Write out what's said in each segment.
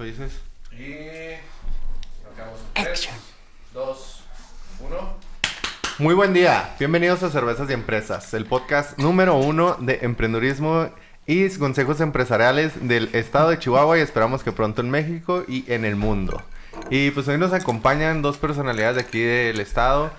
¿Tú dices? Y. Lo acabamos en 3, 2, 1. Muy buen día. Bienvenidos a Cervezas y Empresas, el podcast número uno de emprendurismo y consejos empresariales del estado de Chihuahua y esperamos que pronto en México y en el mundo. Y pues hoy nos acompañan dos personalidades de aquí del estado.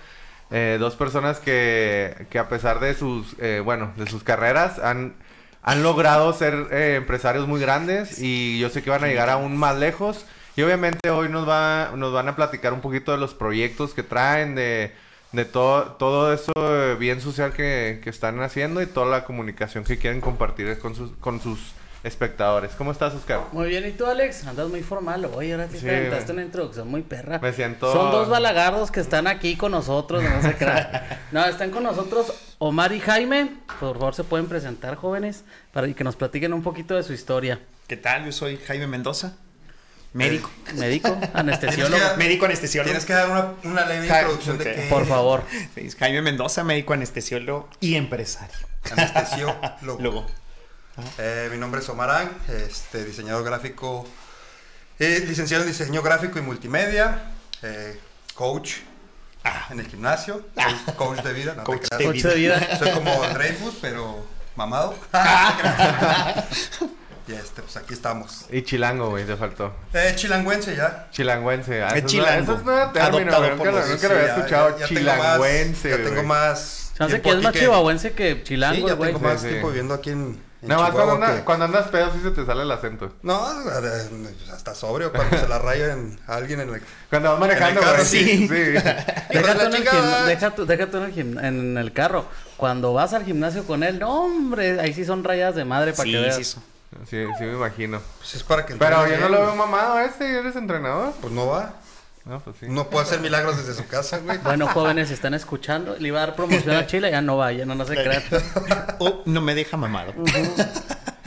eh, dos personas que, que a pesar de sus, eh, bueno, de sus carreras han, han logrado ser eh, empresarios muy grandes y yo sé que van a llegar aún más lejos. Y obviamente hoy nos, va, nos van a platicar un poquito de los proyectos que traen, de, de todo, todo eso eh, bien social que, que están haciendo y toda la comunicación que quieren compartir con sus, con sus espectadores. ¿Cómo estás, Oscar? Muy bien, ¿y tú, Alex? Andas muy formal. Oye, ahora sí Sí, te güey. una introducción muy perra. Me siento- Son dos balagardos que están aquí con nosotros, no se crean. No, están con nosotros Omar y Jaime. Por favor, se pueden presentar, jóvenes, para que nos platiquen un poquito de su historia. ¿Qué tal? Yo soy Jaime Mendoza, médico. Médico, anestesiólogo. Que- Médico anestesiólogo. Tienes que dar una, una leve Ja- introducción de qué Por favor. Sí, Jaime Mendoza, médico anestesiólogo y empresario. Anestesiólogo. Luego. Eh, mi nombre es Omarán, este, diseñador gráfico, eh, licenciado en diseño gráfico y multimedia, eh, coach en el gimnasio, soy coach de vida, no te Coach creas. de Coach de vida. Soy como Dreyfus, pero mamado. y este, pues aquí estamos. Y chilango, güey, te faltó. Eh, chilangüense ya. Chilangüense. Ah, Es es chilango. Eso es nuevo término, Adoptado güey, Nunca, nunca lo había Sí, ya- escuchado. ya- ya tengo más- chilangüense, Ya tengo güey. más. Que es más chihuahuense que chilango, Sí, ya güey. tengo más Sí, tiempo sí. viviendo aquí en Nada más cuando, anda- que- cuando andas pedo sí se te sale el acento. No, eh, hasta sobrio cuando se la raya en a alguien en el... Cuando vas manejando, carro, güey. sí. sí. La en el gim- en el gim- en el carro. Cuando vas al gimnasio con él, no, hombre, ahí sí son rayadas de madre para Sí, que veas. sí, sí. Sí, sí me imagino. Pues es para que... Pero yo no lo veo mamado a este, ¿eres entrenador? Pues no va. No, pues sí. No puede hacer milagros desde su casa, güey. Bueno, jóvenes, están escuchando. Le iba a dar promoción a Chile, ya no vaya, no, no se crean. Oh, no me deja mamado.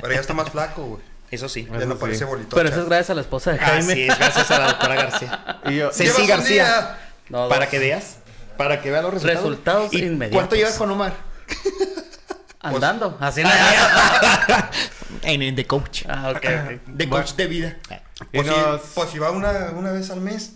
Pero ya está más flaco, güey. Eso sí. Ya Eso no sí. parece bolito. Pero eso es gracias a la esposa de Jaime. Así es, gracias a la doctora García. Y yo, Sí. Ceci García. No, Para que veas. Para que veas los resultados. Resultados ¿Y inmediatos. ¿Cuánto llevas con Omar? Andando, así no. En, en The Coach. ah, ok, ok. The Coach de vida. Pues, nos- si, pues si va una, una vez al mes.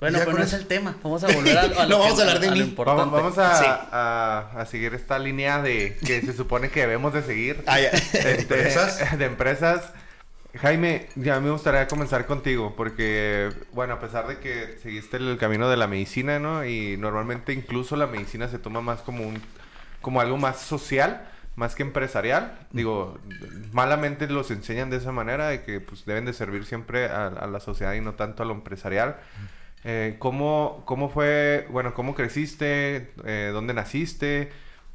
Bueno, pero no es el tema. Vamos a volver a, a No lo vamos que- a hablar de lo mí. importante. Vamos, vamos a, Sí. a, a seguir esta línea de que se supone que debemos de seguir. Ah, ya. Este, empresas. De empresas. Jaime, ya me gustaría comenzar contigo porque, bueno, a pesar de que seguiste el camino de la medicina, ¿no? Y normalmente incluso la medicina se toma más como un, como algo más social, más que empresarial. Digo, malamente los enseñan de esa manera, de que pues deben de servir siempre a, a la sociedad y no tanto a lo empresarial. Eh, ¿cómo, ¿Cómo fue, bueno, cómo creciste? Eh, ¿Dónde naciste?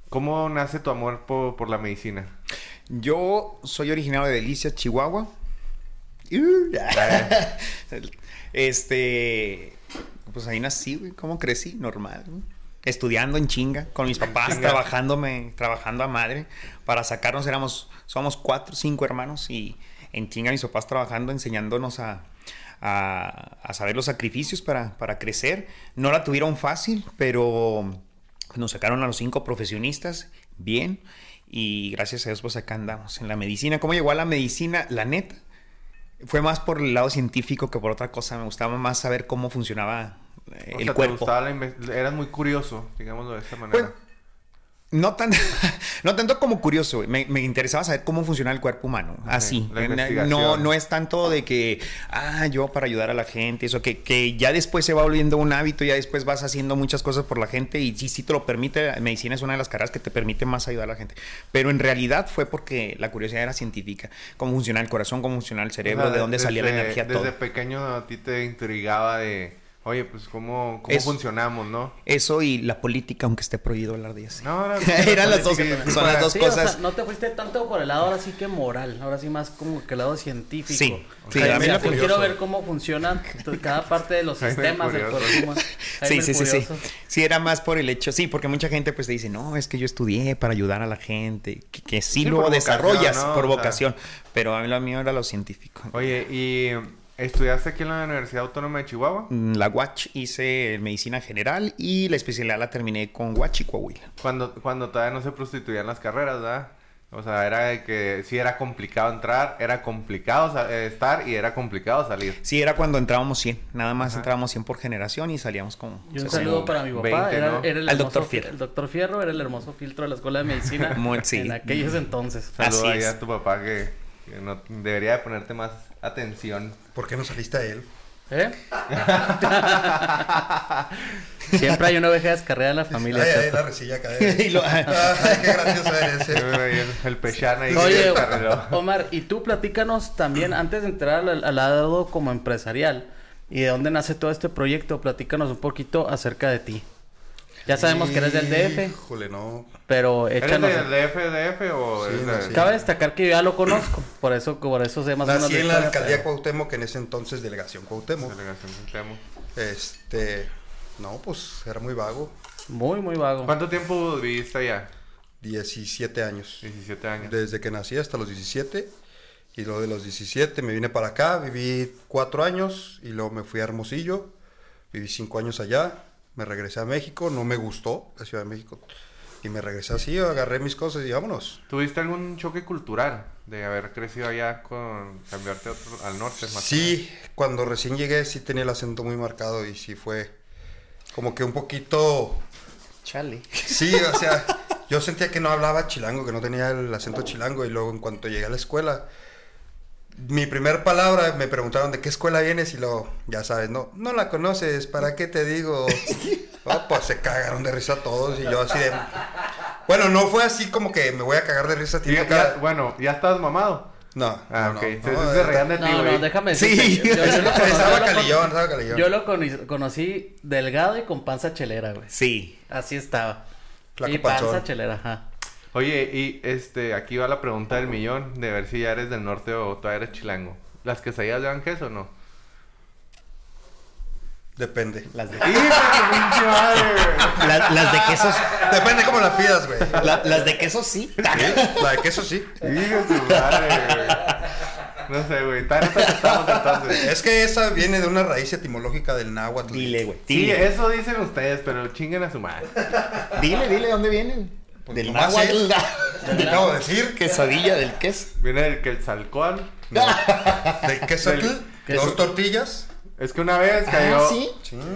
¿Cómo nace tu amor por, por la medicina? Yo soy originario de Delicia, Chihuahua. Este, pues ahí nací, güey. ¿Cómo crecí? Normal, güey. Estudiando en chinga, con mis papás, chinga. trabajándome, trabajando a madre. Para sacarnos éramos, somos cuatro, cinco hermanos y en chinga mis papás trabajando, enseñándonos a, a, a saber los sacrificios para, para crecer. No la tuvieron fácil, pero nos sacaron a los cinco profesionistas bien y gracias a Dios pues acá andamos en la medicina. ¿Cómo llegó a la medicina? La neta, fue más por el lado científico que por otra cosa. Me gustaba más saber cómo funcionaba eh, O el te cuerpo. gustaba la eras muy curioso, digámoslo de esa manera. Pues, no, tan, no tanto como curioso, me, me interesaba saber cómo funciona el cuerpo humano. Así. No, no es tanto de que, ah, yo para ayudar a la gente, eso, que, que ya después se va volviendo un hábito, ya después vas haciendo muchas cosas por la gente y sí, sí te lo permite. Medicina es una de las carreras que te permite más ayudar a la gente. Pero en realidad fue porque la curiosidad era científica. Cómo funciona el corazón, cómo funciona el cerebro, O sea, de dónde salía la energía, Desde todo. pequeño a ti te intrigaba de, oye, pues cómo, cómo funcionamos, ¿no? Eso y la política, aunque esté prohibido hablar de eso. No, era- Eran las dos- sí, sí, son las para- dos Sí, o cosas. sea, no te fuiste tanto por el lado ahora sí que moral, ahora sí más como que el lado científico. Sí, sí, a mí yo la quiero ver cómo funcionan cada parte de los sistemas del humano. Sí, sí, sí, sí. Sí, era más por el hecho, sí, porque mucha gente pues te dice, no, es que yo estudié para ayudar a la gente, que, que sí, Sí, lo por desarrollas ¿no? por O sea. vocación, pero a mí lo mío era lo científico. Oye, ¿y estudiaste aquí en la Universidad Autónoma de Chihuahua? Mm, La UACH hice medicina general y la especialidad la terminé con UACH y Coahuila. Cuando, cuando todavía no se prostituían las carreras, ¿verdad? O sea, era de que sí era complicado entrar, era complicado eh, estar y era complicado salir. Sí, era cuando entrábamos 100. Nada más Ajá. entrábamos 100 por generación y salíamos como... Y un 60. saludo para mi papá. 20, era, ¿no? era el Al doctor fi- Fierro. El doctor Fierro era el hermoso filtro de la escuela de medicina Muy- sí. en aquellos entonces. Saludos Así ahí a tu papá que no, debería de ponerte más atención. ¿Por qué no saliste a él? ¿Eh? Siempre hay una oveja descarriada en la familia. ay, ay, la resilla. Y lo- Ay, qué gracioso eres. eh. El, pechán ahí Oye. Omar, y tú platícanos también, antes de entrar al, al lado como empresarial, y de dónde nace todo este proyecto, platícanos un poquito acerca de ti. Ya sabemos que eres del DF, Híjole, no. pero ¿Eres échanos... del DF, o Sí, no, sí. Cabe destacar que yo ya lo conozco, por eso, por eso sé más o menos Nací en la alcaldía pero- Cuauhtémoc, en ese entonces delegación Cuauhtémoc. Delegación de Cuauhtémoc. Este, no, pues era muy vago. Muy, muy vago. ¿Cuánto tiempo viviste allá? 17 años. 17 años. Desde que nací hasta los 17. Y luego de los 17 me vine para acá, viví 4 años y luego me fui a Hermosillo. Viví 5 años allá. Me regresé a México, no me gustó la Ciudad de México. Y me regresé así, agarré mis cosas y vámonos. ¿Tuviste algún choque cultural de haber crecido allá con cambiarte otro- al norte? Más Sí, cuando recién llegué sí tenía el acento muy marcado y sí fue como que un poquito... Chale. Sí, o sea, yo sentía que no hablaba chilango, que no tenía el acento chilango y luego en cuanto llegué a la escuela, mi primer palabra me preguntaron de qué escuela vienes y luego, ya sabes, no, no la conoces, ¿para qué te digo? Oh, pues se cagaron de risa todos y yo así de... Bueno, no fue así como que me voy a cagar de risa. Ya- cada- bueno, ¿ya estás mamado? No, Ah, no, ok. no, Se, no, se, se reían de ti, No, déjame Sí. decirte, Yo, yo lo conocí, Estaba lo calillón, estaba calillón. yo lo conocí, conocí delgado y con panza chelera, güey. Sí. Así estaba. Flaco y panza panzón. chelera, ajá. Oye, y este, aquí va la pregunta del millón, de ver si ya eres del norte o todavía eres chilango. ¿Las quesadillas llevan queso o no? Depende. Las de, ¡Hijo de tu pinche madre, güey! la- las de quesos. Depende cómo la pidas, güey. la- las de quesos sí. La de queso sí. ¡Hijo de tu madre, güey! No sé, güey. Entonces. Es que esa viene de una raíz etimológica del náhuatl. Dile, güey. Sí, Dile. eso dicen ustedes, pero chinguen a su madre. Dile, dile, ¿dónde vienen? Pues Del nomás náhuatl. Te acabo de decir Quesadilla del queso. Viene del Quetzalcóatl. del queso Del- dos tortillas. Es que una vez cayó... Ah, sí.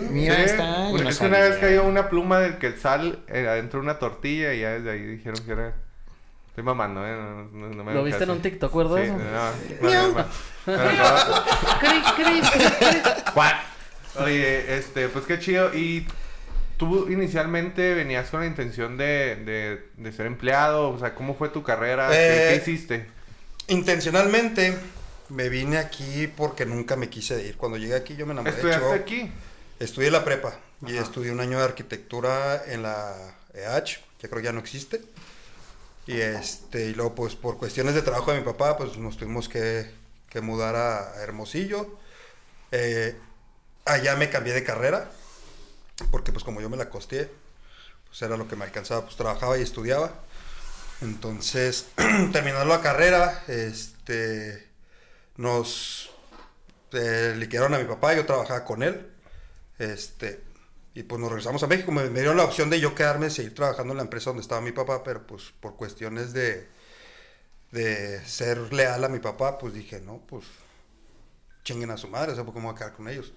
Mira, Sí, ahí está. no es que una vez cayó una pluma del quetzal eh, adentro de una tortilla y ya desde ahí dijeron que era... Estoy mamando, ¿eh? No, no- no me ¿Lo viste en un TikTok, verdad? Sí, no, no, no, no. Pero no. Cri, cri, cri, cri. Oye, este, pues qué chido. Y tú inicialmente venías con la intención de, de, de ser empleado, o sea, ¿cómo fue tu carrera? ¿Qué, Eh, qué hiciste? Intencionalmente me vine aquí porque nunca me quise ir. Cuando llegué aquí yo me enamoré ¿Estudiaste aquí? Estudié la prepa y estudié un año de arquitectura en la EH, que creo ya no existe. Y este, y luego pues por cuestiones de trabajo de mi papá, pues nos tuvimos que, que mudar a, a Hermosillo. Eh, allá me cambié de carrera, porque pues como yo me la costeé, pues era lo que me alcanzaba, pues trabajaba y estudiaba. Entonces, terminando la carrera, este, nos eh, liquidaron a mi papá, yo trabajaba con él. Este, y pues nos regresamos a México. Me, me dieron la opción de yo quedarme, seguir trabajando en la empresa donde estaba mi papá, pero pues por cuestiones de, de ser leal a mi papá, pues dije, no, pues chinguen a su madre, o sea, porque me voy a quedar con ellos.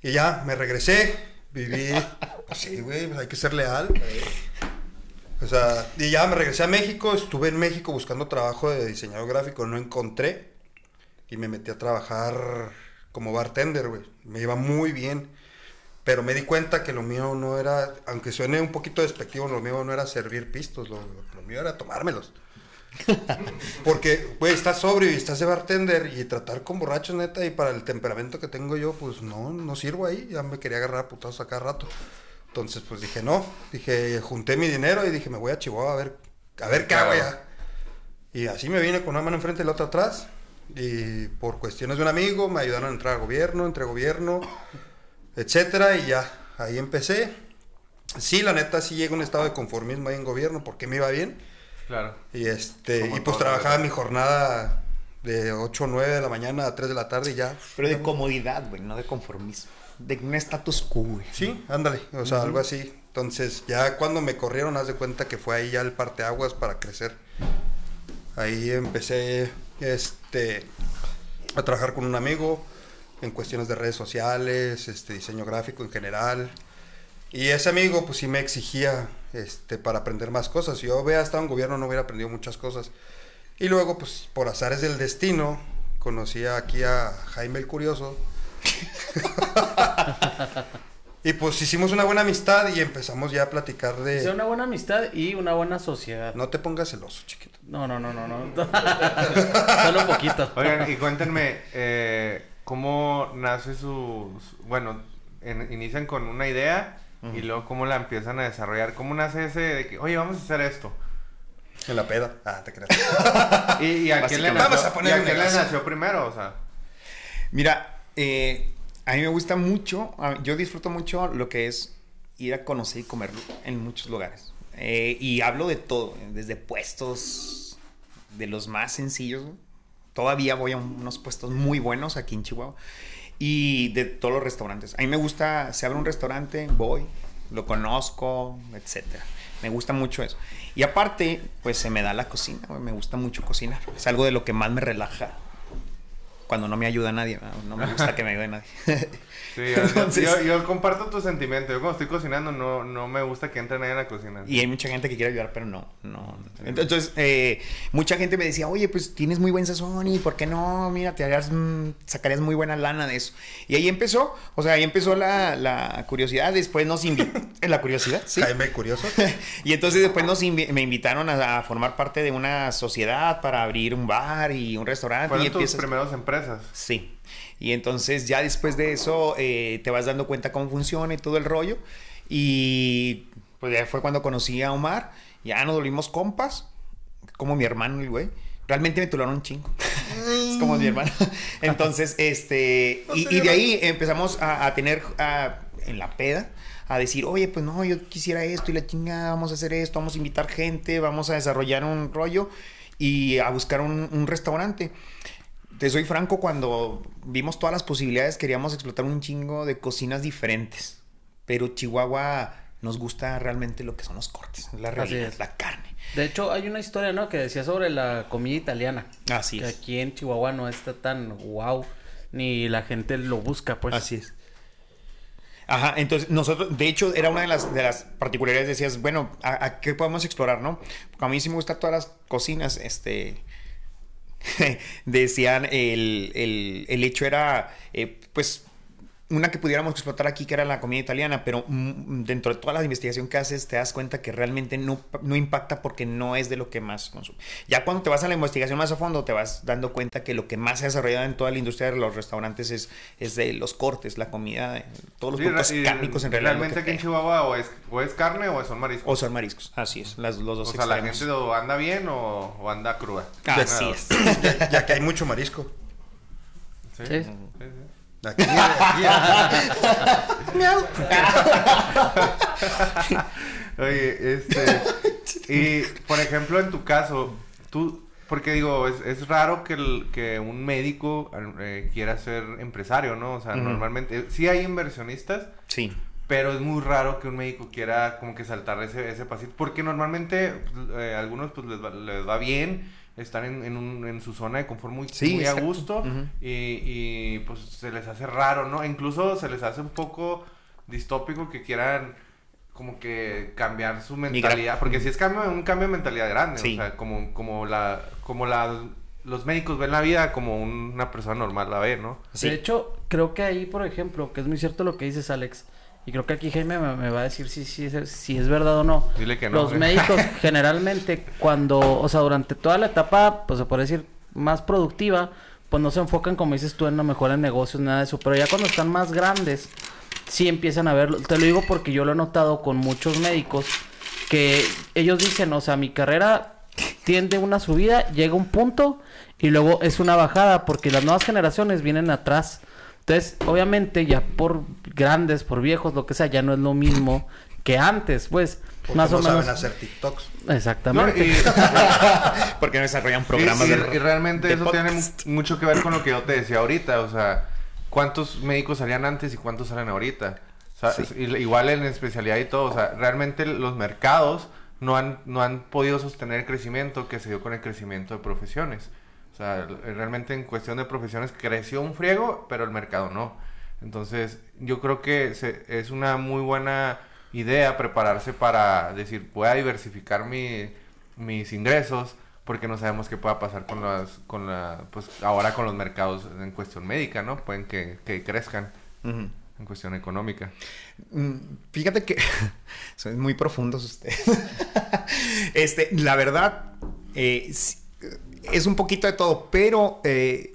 Y ya, me regresé, viví, pues sí, güey, pues hay que ser leal. O sea, y ya me regresé a México, estuve en México buscando trabajo de diseñador gráfico, no encontré. Y me metí a trabajar como bartender, güey. Me iba muy bien. Pero me di cuenta que lo mío no era, aunque suene un poquito despectivo, lo mío no era servir pistos, lo, lo mío era tomármelos. Porque, güey, estás sobrio y estás de bartender y tratar con borrachos, neta, y para el temperamento que tengo yo, pues no, no sirvo ahí. Ya me quería agarrar a putazos a cada rato. Entonces, pues dije, no. Dije, junté mi dinero y dije, me voy a Chihuahua a ver, a ver qué hago ya. Y así me vine con una mano enfrente y la otra atrás. Y por cuestiones de un amigo me ayudaron a entrar al gobierno, entre gobierno, etcétera. Y ya, ahí empecé. Sí, la neta, sí llegué a un estado de conformismo ahí en gobierno porque me iba bien. Claro. Y este, Como y pues trabajaba mi jornada de 8 o 9 de la mañana a 3 de la tarde y ya. Pero de comodidad, güey, no de conformismo. De un status quo, güey. Sí, ándale, o sea, algo así. Entonces, ya cuando me corrieron, haz de cuenta que fue ahí ya el parteaguas para crecer. Ahí empecé este, a trabajar con un amigo en cuestiones de redes sociales, este, diseño gráfico en general. Y ese amigo, pues sí me exigía este, para aprender más cosas. Si yo hubiera estado en gobierno, no hubiera aprendido muchas cosas. Y luego, pues por azares del destino, conocí aquí a Jaime el Curioso. y pues hicimos una buena amistad y empezamos ya a platicar de... una buena amistad y una buena sociedad. No te pongas celoso, chiquito. No, no, no, no, no. Solo un poquito. Oigan, y cuéntenme, eh, ¿cómo nace su... su- bueno, en- inician con una idea y luego cómo la empiezan a desarrollar? ¿Cómo nace ese de que, oye, vamos a hacer esto? En la peda. Ah, te creas. ¿Y, y a quién le nació, Vamos a poner y a quién le nació primero? O sea, Mira, eh, a mí me gusta mucho, yo disfruto mucho lo que es ir a conocer y comer en muchos lugares. Eh, y hablo de todo, desde puestos de los más sencillos. Todavía voy a unos puestos muy buenos aquí en Chihuahua. Y de todos los restaurantes. A mí me gusta, se abre un restaurante, voy, lo conozco, etcétera. Me gusta mucho eso. Y aparte, pues se me da la cocina, me gusta mucho cocinar. Es algo de lo que más me relaja cuando no me ayuda nadie. No me gusta que me ayude nadie. sí, yo, Entonces- yo- yo comparto tu sentimiento. Yo cuando estoy cocinando no, no me gusta que entre nadie en la cocina. y hay mucha gente que quiere ayudar, pero no. no. Entonces, eh, mucha gente me decía, oye, pues tienes muy buen sazón y ¿por qué no? Mira, te harías, mm, sacarías muy buena lana de eso. Y ahí empezó, o sea, ahí empezó la, la curiosidad. Después nos invitó. la curiosidad, sí. Jaime Curioso. Y entonces después nos invi- me invitaron a, a formar parte de una sociedad para abrir un bar y un restaurante. Fueron y tus empiezas- primeras empresas. Sí. Y entonces ya después de eso eh, te vas dando cuenta cómo funciona y todo el rollo. Y pues ya fue cuando conocí a Omar. Ya nos volvimos compas. Como mi hermano, el güey. Realmente me tularon un chingo. es como mi hermano. Entonces, este... Y, y de ahí empezamos a, a tener a- en la peda a decir, oye, pues no, yo quisiera esto y la chinga, vamos a hacer esto, vamos a invitar gente, vamos a desarrollar un rollo y a buscar un, un restaurante. Te soy franco, cuando vimos todas las posibilidades queríamos explotar un chingo de cocinas diferentes. Pero Chihuahua nos gusta realmente lo que son los cortes, la realidad, es. la carne. De hecho, hay una historia, ¿no? Que decía sobre la comida italiana. Así que es. aquí en Chihuahua no está tan wow. Ni la gente lo busca, pues. Así es. Ajá, entonces nosotros, de hecho, era una de las, de las particularidades, decías, bueno, ¿a, a qué podemos explorar, no? Porque a mí sí me gustan todas las cocinas, este, decían, el, el, el hecho era, eh, pues, una que pudiéramos explotar aquí, que era la comida italiana, pero mm, dentro de toda la investigación que haces, te das cuenta que realmente no, no impacta porque no es de lo que más consume. Ya cuando te vas a la investigación más a fondo, te vas dando cuenta que lo que más se ha desarrollado en toda la industria de los restaurantes es, es de los cortes, la comida, de- todos los Sí, productos y cárnicos en realidad. Realmente aquí en. Chihuahua o es, o es carne o son mariscos. O son mariscos, así es, las, los dos O sea, la extremos. gente o anda bien o, o anda cruda. Así es. ya, ya que hay mucho marisco. Sí. Sí. sí, Aquí, Oye, este. y por ejemplo, en tu caso, tú. Porque digo, es, es raro que, el- que un médico eh, quiera ser empresario, ¿no? O sea, normalmente. Sí hay inversionistas, Sí. pero es muy raro que un médico quiera como que saltar ese, ese pasito. Porque normalmente pues, eh, algunos pues les va, les va bien, están en, en, un- en su zona de confort muy, Sí, muy a gusto y, y, pues se les hace raro, ¿no? Incluso se les hace un poco distópico que quieran como que cambiar su mentalidad. Porque si es cambio, un cambio de mentalidad grande. Sí. O sea, como, como la, como la, los médicos ven la vida como una persona normal la ve, ¿no? Sí. De hecho, creo que ahí, por ejemplo, que es muy cierto lo que dices, Alex, y creo que aquí Jaime me, me va a decir si, si, es- si es verdad o no. Dile que no. Los médicos generalmente cuando, o sea, durante toda la etapa, pues se puede decir, más productiva, pues no se enfocan, como dices tú, en la mejora en negocios, nada de eso. Pero ya cuando están más grandes, sí empiezan a verlo. Te lo digo porque yo lo he notado con muchos médicos, que ellos dicen, o sea, mi carrera tiende una subida, llega un punto y luego es una bajada porque las nuevas generaciones vienen atrás. Entonces, obviamente, ya por grandes, por viejos, lo que sea, ya no es lo mismo que antes, pues. porque más no o menos. saben hacer TikToks. No, Exactamente. y, Porque no desarrollan programas y, y- de y realmente de eso tiene podcast. mucho que ver con lo que yo te decía ahorita. O sea, ¿cuántos médicos salían antes y cuántos salen ahorita? O sea, Sí. igual en especialidad y todo. O sea, realmente los mercados no han, no han podido sostener el crecimiento que se dio con el crecimiento de profesiones. O sea, realmente en cuestión de profesiones creció un friego, pero el mercado no. Entonces, yo creo que se, es una muy buena idea prepararse para decir, voy a diversificar mi, mis ingresos, porque no sabemos qué pueda pasar con las, con la, pues ahora con los mercados en cuestión médica, ¿no? Pueden que, que crezcan en cuestión económica. Mm, fíjate que son muy profundos ustedes. este, la verdad, eh, es un poquito de todo, pero eh,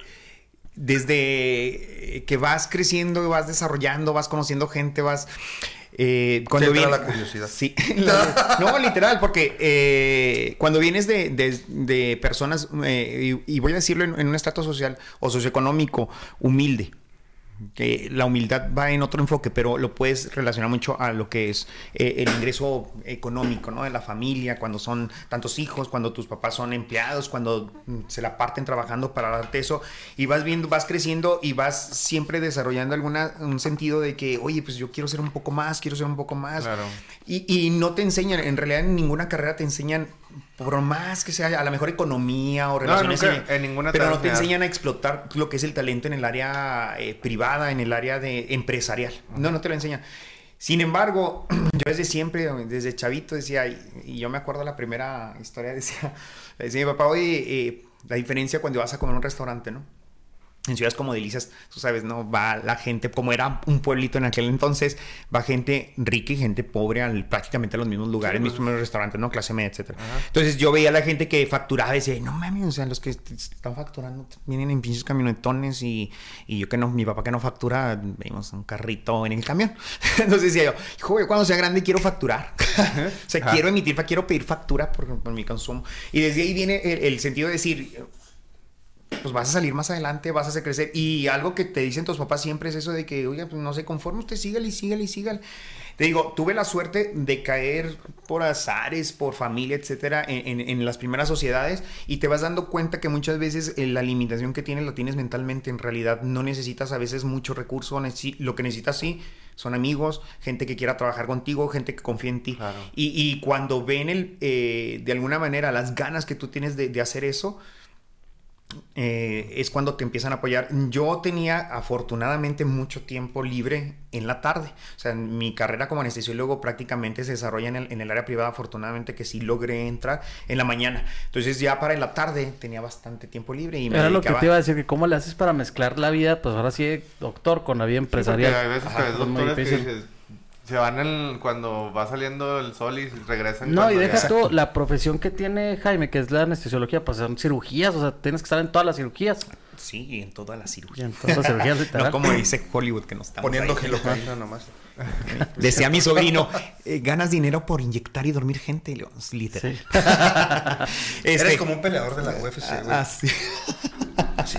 desde que vas creciendo, vas desarrollando, vas conociendo gente, vas... Eh, cuando viene la curiosidad. Sí, no, literal, porque eh, cuando vienes de, personas, y, voy a decirlo en, un estrato social o socioeconómico humilde, que la humildad va en otro enfoque, pero lo puedes relacionar mucho a lo que es eh, el ingreso económico, ¿no? De la familia, cuando son tantos hijos, cuando tus papás son empleados, cuando mm, se la parten trabajando para darte eso, y vas viendo, vas creciendo y vas siempre desarrollando alguna, un sentido de que, oye, pues yo quiero ser un poco más, quiero ser un poco más. Claro. Y, y no te enseñan, en realidad en ninguna carrera te enseñan por más que sea a la mejor economía o relaciones en ninguna pero no te enseñan a explotar lo que es el talento en el área eh, privada en el área de empresarial. No no te lo enseñan. Sin embargo yo desde siempre desde chavito decía y, yo me acuerdo la primera historia decía decía mi papá oye eh, la diferencia cuando vas a comer a un restaurante no en ciudades como Delicias, tú sabes, ¿no? Va la gente, como era un pueblito en aquel entonces, va gente rica y gente pobre al, prácticamente a los mismos lugares, mismos pues. restaurantes, ¿no? Clase media, etcétera. Entonces yo veía a la gente que facturaba y decía, no mames, o sea, los que están facturando vienen en pinches camionetones y, y, yo que no, mi papá que no factura, vemos un carrito en el camión. Entonces decía yo, hijo, yo cuando sea grande quiero facturar. o sea, quiero emitir, quiero pedir factura por, por, mi consumo. Y desde ahí viene el, el sentido de decir, pues vas a salir más adelante, vas a hacer crecer. Y algo que te dicen tus papás siempre es eso de que, oye, pues no se conforme, usted sígale y sígale y sígale. Te digo, tuve la suerte de caer por azares, por familia, etcétera, en, las primeras sociedades y te vas dando cuenta que muchas veces eh, la limitación que tienes lo tienes mentalmente. En realidad no necesitas a veces mucho recurso, lo que necesitas sí son amigos, gente que quiera trabajar contigo, gente que confía en ti. Y, cuando ven el, eh, de alguna manera las ganas que tú tienes de, de hacer eso, eh, es cuando te empiezan a apoyar. Yo tenía afortunadamente mucho tiempo libre en la tarde. O sea, mi carrera como anestesiólogo prácticamente se desarrolla en el, área privada, afortunadamente que sí logré entrar en la mañana. Entonces ya para en la tarde tenía bastante tiempo libre. Y Era lo que te iba a decir, que cómo le haces para mezclar la vida, pues ahora sí, doctor, con la vida empresarial. hay veces que se van el, cuando va saliendo el sol y regresan. No, y deja tú la profesión que tiene Jaime, que es la anestesiología, pues son cirugías, o sea, tienes que estar en todas las cirugías. Sí, en todas las cirugías. en todas las cirugías, literal. No como dice Hollywood, que nos estamos Poniendo gelocaína nomás. Decía mi sobrino, eh, ganas dinero por inyectar y dormir gente. Literal. Eres este, como un peleador de la UFC, güey. Ah, sí.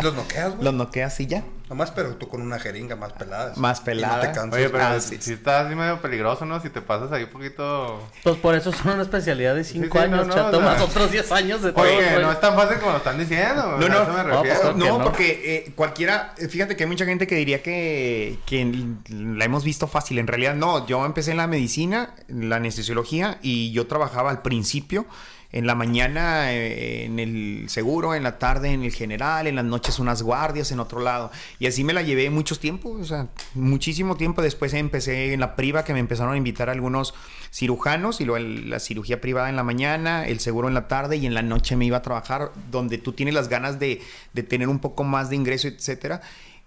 Los noqueas, güey. Los noqueas y ya. Nomás, pero tú con una jeringa más pelada. Más pelada. no te cansas. Oye, pero ah, si, está así medio peligroso, ¿no? Si te pasas ahí un poquito... Pues por eso son una especialidad de 5 años, no, chato, más otros 10 años de todo. Oye, no es tan fácil como lo están diciendo. No, no. me refiero. no, no, porque eh, cualquiera... Fíjate que hay mucha gente que diría que, que la hemos visto fácil. En realidad, no. Yo empecé en la medicina, la anestesiología, y yo trabajaba al principio en la mañana eh, en el seguro, en la tarde en el general, en las noches unas guardias en otro lado. Y así me la llevé mucho tiempo, o sea, muchísimo tiempo. Después empecé en la priva, que me empezaron a invitar algunos cirujanos, y luego la cirugía privada en la mañana, el seguro en la tarde, y en la noche me iba a trabajar, donde tú tienes las ganas de, de tener un poco más de ingreso, etcétera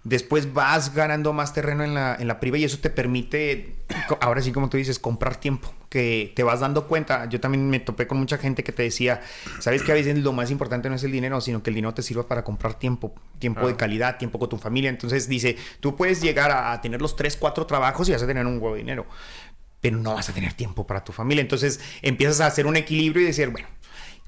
después vas ganando más terreno en la, en la priva y eso te permite, ahora sí como tú dices, comprar tiempo, que te vas dando cuenta. Yo también me topé con mucha gente que te decía, sabes que a veces lo más importante no es el dinero, sino que el dinero te sirva para comprar tiempo, tiempo de calidad, tiempo con tu familia. Entonces dice, tú puedes llegar a, tener los tres, cuatro trabajos y vas a tener un huevo de dinero, pero no vas a tener tiempo para tu familia. Entonces empiezas a hacer un equilibrio y decir, bueno,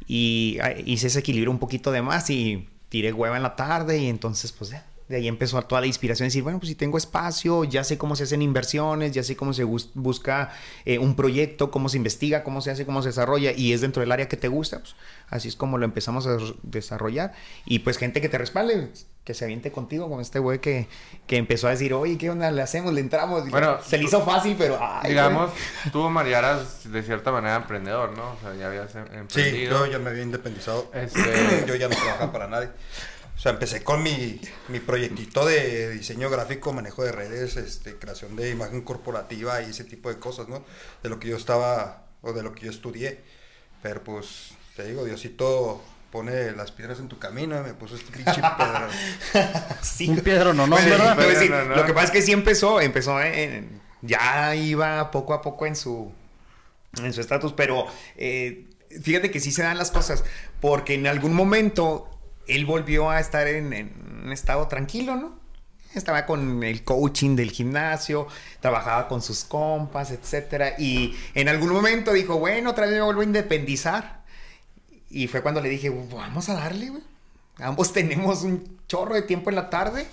y hice ese equilibrio un poquito de más y tiré hueva en la tarde y entonces pues ya De ahí empezó toda la inspiración, decir, bueno, pues si tengo espacio, ya sé cómo se hacen inversiones, ya sé cómo se busca eh, un proyecto, cómo se investiga, cómo se hace, cómo se desarrolla, y es dentro del área que te gusta, pues así es como lo empezamos a desarrollar. Y pues gente que te respalde, que se aviente contigo, como este güey que, que empezó a decir, oye, ¿qué onda? ¿Le hacemos? ¿Le entramos? Bueno, se le hizo fácil, pero... digamos, tú, Mariaras, de cierta manera emprendedor, ¿no? O sea, ya habías em, emprendido. Sí, yo ya me había independizado. Este... yo ya no trabajaba para nadie. O sea, empecé con mi, mi proyectito de diseño gráfico, manejo de redes, este, creación de imagen corporativa y ese tipo de cosas, ¿no? De lo que yo estaba, o de lo que yo estudié. Pero pues, te digo, Diosito pone las piedras en tu camino y me puso este pinche pedro. sí. Un piedro no, no, Lo que pasa es que sí empezó, empezó en, ya iba poco a poco en su en su estatus, pero eh, fíjate que sí se dan las cosas, porque en algún momento él volvió a estar en, un estado tranquilo, ¿no? Estaba con el coaching del gimnasio, trabajaba con sus compas, etcétera. Y en algún momento dijo, bueno, otra vez me vuelvo a independizar. Y fue cuando le dije, vamos a darle, güey. Ambos tenemos un chorro de tiempo en la tarde.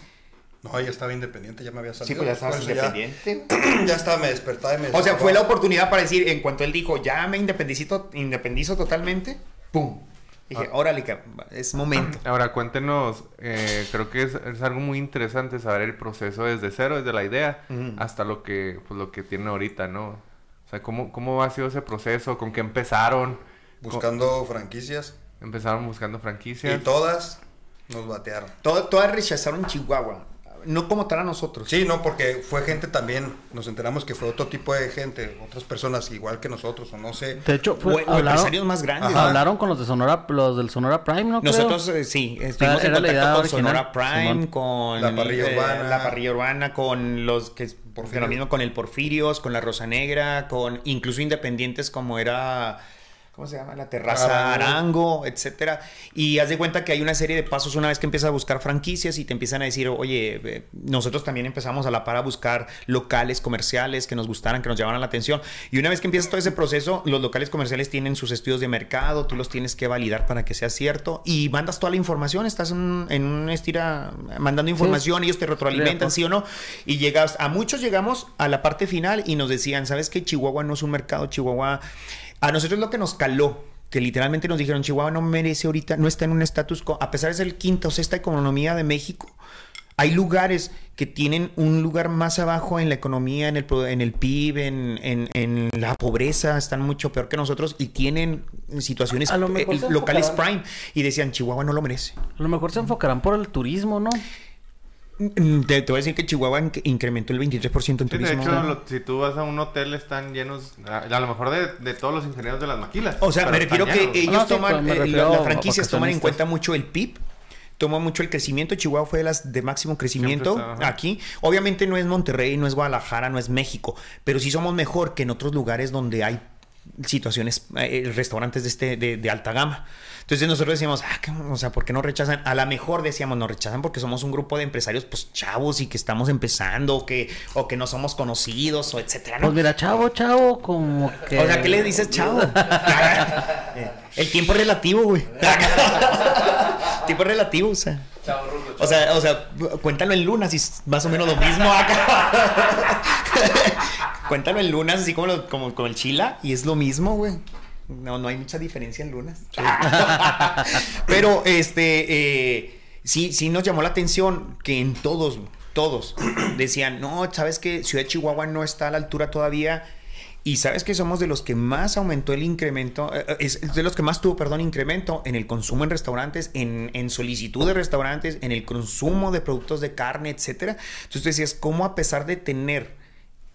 No, ya estaba independiente, ya me había salido. Sí, pues ya estabas independiente. Ya, estaba, me despertaba y me O sea, fue la oportunidad para decir, en cuanto él dijo, ya me independicito, independizo totalmente, ¡pum! Dije, ah. órale, es momento. Ahora, cuéntenos, eh, creo que es, algo muy interesante saber el proceso desde cero, desde la idea, hasta lo que, pues, lo que tiene ahorita, ¿no? O sea, ¿cómo, ¿cómo ha sido ese proceso? ¿Con qué empezaron? Buscando franquicias. Empezaron buscando franquicias. Y todas nos batearon. todas rechazaron Chihuahua no como tal a nosotros. Sí, no, porque fue gente también, nos enteramos que fue otro tipo de gente, otras personas igual que nosotros, o no sé. De hecho, fue, empresarios más grandes. Hablaron con los de Sonora, los del Sonora Prime, ¿no? Nosotros eh, sí, estuvimos en contacto con Sonora Prime, con la parrilla eh, urbana, la parrilla urbana, con los que lo mismo con el Porfirios, con la Rosa Negra, con incluso independientes como era ¿cómo se llama? La terraza Arango, etcétera. Y haz de cuenta que hay una serie de pasos una vez que empiezas a buscar franquicias y te empiezan a decir, oye, nosotros también empezamos a la par a buscar locales comerciales que nos gustaran, que nos llamaran la atención. Y una vez que empiezas todo ese proceso, los locales comerciales tienen sus estudios de mercado, tú los tienes que validar para que sea cierto y mandas toda la información, estás en, un estira mandando información, ellos te retroalimentan, sí o no. Y llegas, a muchos llegamos a la parte final y nos decían, ¿sabes qué? Chihuahua no es un mercado, Chihuahua a nosotros lo que nos caló, que literalmente nos dijeron, Chihuahua no merece ahorita, no está en un estatus, a pesar de ser el quinta o sexta economía de México, hay lugares que tienen un lugar más abajo en la economía, en el, en el PIB, en, la pobreza, están mucho peor que nosotros y tienen situaciones locales prime. Y decían, Chihuahua no lo merece. A lo mejor se enfocarán por el turismo, ¿no? Mm, te, voy a decir que Chihuahua incrementó el 23% en turismo. De hecho, si tú vas a un hotel, están llenos, a, lo mejor de, todos los ingenieros de las maquilas. O sea, me refiero que ellos toman, eh, las franquicias toman en cuenta mucho el PIB toma mucho el crecimiento. Chihuahua fue de las de máximo crecimiento aquí. Obviamente no es Monterrey, no es Guadalajara, no es México, pero sí somos mejor que en otros lugares donde hay situaciones, eh, restaurantes de, este, de, alta gama. Entonces nosotros decíamos, ah, o sea, ¿por qué no rechazan? A lo mejor decíamos, no rechazan porque somos un grupo de empresarios, pues chavos y que estamos empezando, o que, o que no somos conocidos, o etcétera. Pues mira, chavo, chavo, como que. O sea, ¿qué le dices chavo? El tiempo es relativo, güey. tiempo es relativo, o sea. Chavo, O sea, o sea, cuéntalo en lunas y más o menos lo mismo acá. cuéntalo en lunas, así como, como con el chila, y es lo mismo, güey. No, no hay mucha diferencia en lunas. Pero, este, eh, sí, sí nos llamó la atención que en todos, todos decían, no, sabes que Ciudad de Chihuahua no está a la altura todavía. Y sabes que somos de los que más aumentó el incremento, eh, es de los que más tuvo, perdón, incremento en el consumo en restaurantes, en, en solicitud de restaurantes, en el consumo de productos de carne, etcétera. Entonces tú decías, ¿cómo a pesar de tener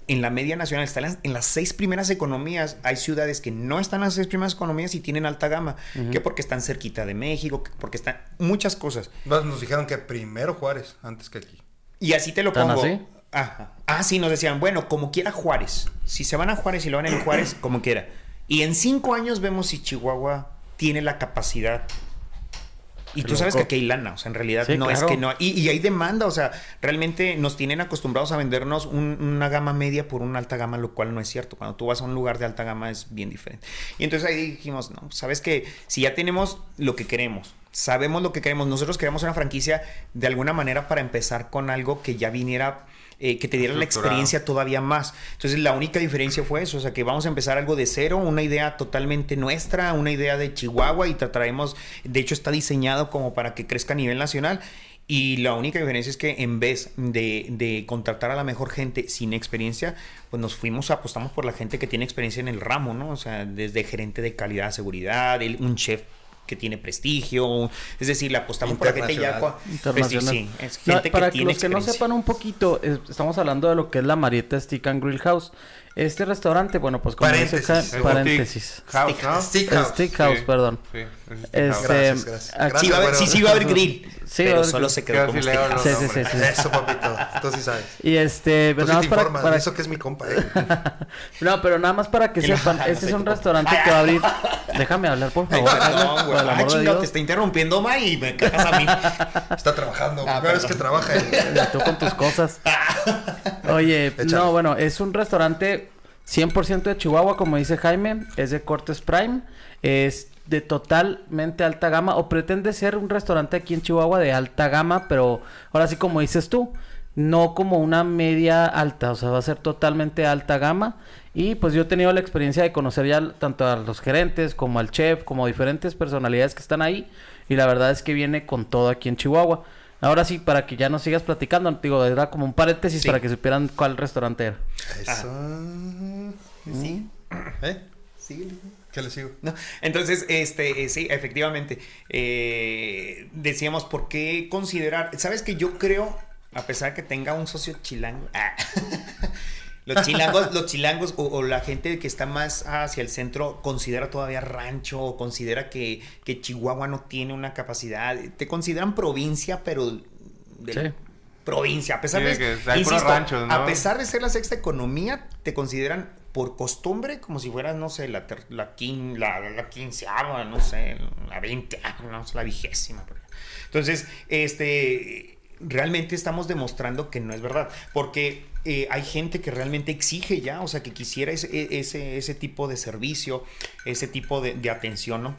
en la media nacional, están en las seis primeras economías. Hay ciudades que no están en las seis primeras economías y tienen alta gama. Que porque están cerquita de México, porque están muchas cosas. Nos dijeron que primero Juárez, antes que aquí. Y así te lo pongo. Así? Ah, sí, nos decían, bueno, como quiera Juárez. Si se van a Juárez y lo van en Juárez, como quiera. Y en cinco años vemos si Chihuahua tiene la capacidad y tú sabes que aquí hay lana, o sea, en realidad no es que no. Y, hay demanda, o sea, realmente nos tienen acostumbrados a vendernos una gama media por una alta gama, lo cual no es cierto. Cuando tú vas a un lugar de alta gama es bien diferente. Y entonces ahí dijimos, no, sabes que si ya tenemos lo que queremos, sabemos lo que queremos. Nosotros queremos una franquicia de alguna manera para empezar con algo que ya viniera eh, que te diera la experiencia todavía más. Entonces la única diferencia fue eso, o sea que vamos a empezar algo de cero, una idea totalmente nuestra, una idea de Chihuahua y trataremos, de hecho está diseñado como para que crezca a nivel nacional. Y la única diferencia es que en vez de, de, contratar a la mejor gente sin experiencia, pues nos fuimos, apostamos por la gente que tiene experiencia en el ramo, ¿no? O sea, desde gerente de calidad, seguridad, un chef que tiene prestigio, es decir, le apostamos por la gente ya internacional. Sí, es gente para que los que no sepan un poquito, estamos hablando de lo que es la Marieta Stick and Grill House. Este restaurante, bueno, pues como paréntesis. dice paréntesis. Stick House, Stick House. perdón. Sí, este, gracias, gracias. Aquí, sí, va a haber, sí, sí va a haber grill. Sí, pero solo se quedó como Stick House. Sí, sí, sí, sí. Eso, papito. Tú sí sabes. Y este, pero sí nada te más para, para- Eso que es mi compa, eh. no, pero nada más para que sepan, no este es un restaurante que va a abrir. Déjame hablar, por favor. por güey. el Ah, chingado, te está interrumpiendo, ma, y me cagas a mí. Está trabajando. Ah, Primera vez perdón. que trabaja. eh. Y tú con tus cosas. Oye, Échale. no, bueno, es un restaurante 100% de Chihuahua, como dice Jaime, es de Cortes Prime, es de totalmente alta gama o pretende ser un restaurante aquí en Chihuahua de alta gama, pero ahora sí como dices tú, no como una media alta, o sea, va a ser totalmente alta gama y pues yo he tenido la experiencia de conocer ya tanto a los gerentes como al chef, como diferentes personalidades que están ahí y la verdad es que viene con todo aquí en Chihuahua. Ahora sí, para que ya no sigas platicando, digo, era como un paréntesis Sí. para que supieran cuál restaurante era. Eso. Sí. ¿Eh? Sí. ¿Qué le sigo? No, entonces, este, eh, sí, efectivamente, eh, decíamos, ¿por qué considerar? ¿Sabes que yo creo, a pesar que tenga un socio chilango, ah, los chilangos, los chilangos o, o la gente que está más hacia el centro considera todavía rancho o considera que, que Chihuahua no tiene una capacidad, te consideran provincia, pero de Sí. provincia, a pesar Sí, de, que insisto, ranchos, ¿no? a pesar de ser la sexta economía, te consideran por costumbre como si fueras, no sé, la, ter- la, quin- la, la quinceava, no sé, la veinte, no sé, la vigésima. Entonces, este, realmente estamos demostrando que no es verdad, porque eh, hay gente que realmente exige ya, o sea, que quisiera ese, e- ese, tipo de servicio, ese tipo de, de atención, ¿no?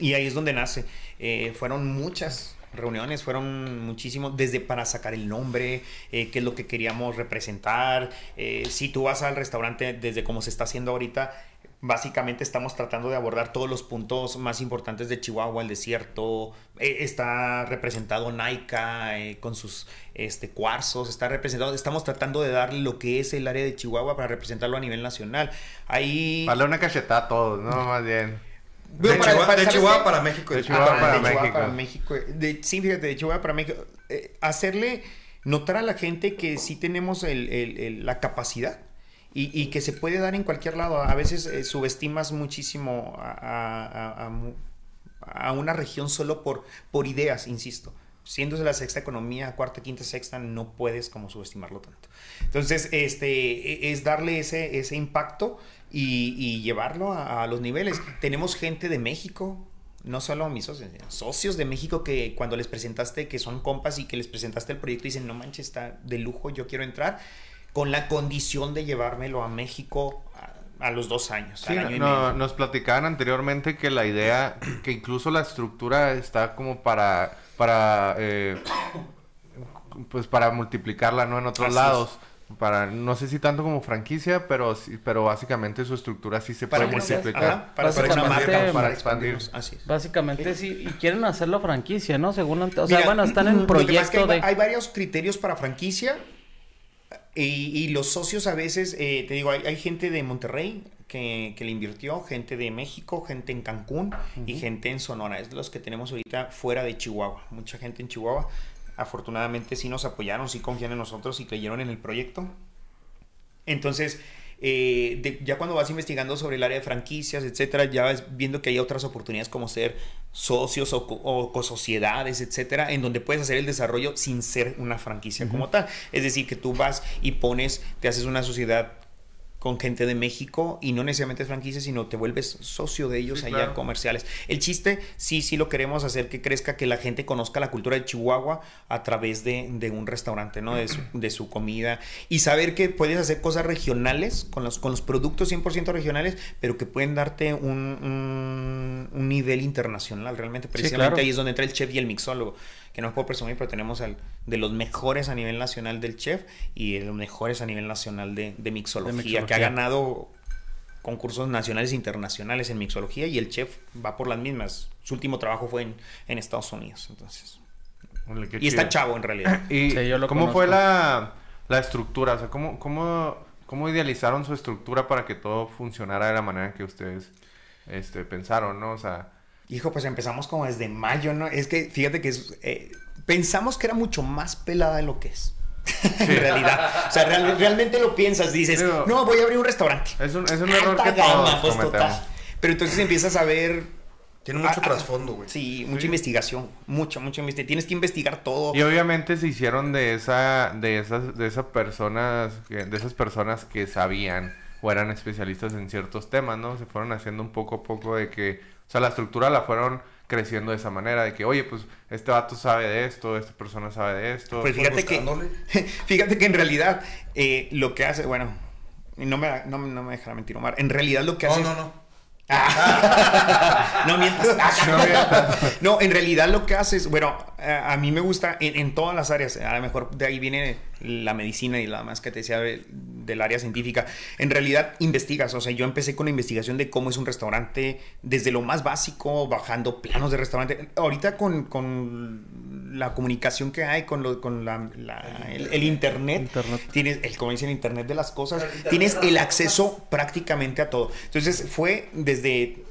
Y ahí es donde nace. Eh, fueron muchas reuniones, fueron muchísimos, desde para sacar el nombre, eh, qué es lo que queríamos representar. Eh, si tú vas al restaurante, desde como se está haciendo ahorita, básicamente estamos tratando de abordar todos los puntos más importantes de Chihuahua, el desierto. Eh, está representado Naika eh, con sus este, cuarzos, está representado. Estamos tratando de darle lo que es el área de Chihuahua para representarlo a nivel nacional. Ahí. Vale una cachetada a todos, ¿no? Más bien. De, para- Chihuahua, para- para México. De Chihuahua Ah, para de Chihuahua México. para México. De- sí, fíjate, de Chihuahua para México. Eh, hacerle notar a la gente que sí tenemos el- el- el- la capacidad y, y que se puede dar en cualquier lado. A veces eh, subestimas muchísimo a, a- a- a una región solo por, por ideas, insisto. Siendo la sexta economía, cuarta, quinta, sexta, no puedes como subestimarlo tanto. Entonces, este, e- es darle ese, ese impacto y, y llevarlo a, los niveles. Tenemos gente de México, no solo mis socios, socios de México que cuando les presentaste, que son compas y que les presentaste el proyecto, dicen, no manches, está de lujo, yo quiero entrar, con la condición de llevármelo a México a, a los dos años. Sí, al año y no, medio. nos platicaban anteriormente que la idea, que incluso la estructura está como para, para, eh, pues para multiplicarla, ¿no? En otros Así lados. Para, no sé si tanto como franquicia, pero sí- pero básicamente su estructura sí se para puede multiplicar. ajá, para, expandir, marca, para expandir. Así es. Básicamente sí, y quieren hacerlo franquicia, ¿no? Según, o sea, Mira, bueno, están en es que proyecto hay, de... hay varios criterios para franquicia y, y los socios a veces, eh, te digo, hay, hay gente de Monterrey que, que le invirtió, gente de México, gente en Cancún y gente en Sonora. Es los que tenemos ahorita fuera de Chihuahua. Mucha gente en Chihuahua. Afortunadamente sí nos apoyaron, sí confían en nosotros y creyeron en el proyecto. Entonces, eh, de- ya cuando vas investigando sobre el área de franquicias, etcétera, ya vas viendo que hay otras oportunidades como ser socios o, co- o cosociedades, etcétera, en donde puedes hacer el desarrollo sin ser una franquicia como tal. Es decir, que tú vas y pones, te haces una sociedad con gente de México y no necesariamente es franquicia, sino te vuelves socio de ellos Sí, allá claro. comerciales. El chiste, sí, sí lo queremos hacer que crezca, que la gente conozca la cultura de Chihuahua a través de, de un restaurante, ¿no? De su, de su comida y saber que puedes hacer cosas regionales con los, con los productos 100% regionales, pero que pueden darte un, un, un nivel internacional realmente. Precisamente claro. ahí es donde entra el chef y el mixólogo, que no puedo presumir, pero tenemos al, de los mejores a nivel nacional del chef y de los mejores a nivel nacional de, de mixología, De mixología. que ha ganado concursos nacionales e internacionales en mixología y el chef va por las mismas. Su último trabajo fue en, en Estados Unidos, entonces. Y está chavo en realidad. ¿Y Sí, yo lo cómo fue la, la estructura? O sea, ¿cómo, cómo, ¿cómo idealizaron su estructura para que todo funcionara de la manera que ustedes este, pensaron, no? O sea, Hijo, pues empezamos como desde mayo, ¿no? Es que fíjate que es, eh, pensamos que era mucho más pelada de lo que es. en realidad. O sea, real- realmente lo piensas, dices, no, voy a abrir un restaurante. es un, es un error que todos gama, pues, cometemos. total. Pero entonces empiezas a ver Tiene mucho Ah, ah, trasfondo, güey. Sí, mucha Sí. investigación, mucha, mucha investigación. Tienes que investigar todo. Y obviamente se hicieron de esa, de esas, de esas personas, que- de esas personas que sabían o eran especialistas en ciertos temas, ¿no? Se fueron haciendo un poco a poco de que, o sea, la estructura la fueron creciendo de esa manera, de que, oye, pues, este vato sabe de esto, esta persona sabe de esto. Pues fíjate que, fíjate que en realidad eh, lo que hace, bueno, no me, no, no me dejará mentir Omar, en realidad lo que No, hace... no, no. no mientas. no, en realidad lo que haces, bueno, a, mí me gusta en, en todas las áreas, a lo mejor de ahí viene la medicina y la más que te decía de- del área científica. En realidad investigas, o sea, yo empecé con la investigación de cómo es un restaurante, desde lo más básico, bajando planos de restaurante. Ahorita con, con la comunicación que hay, con, lo, con la, la- el, el internet, Internet. tienes el como dicen internet de las cosas, tienes el acceso prácticamente a todo. Entonces fue desde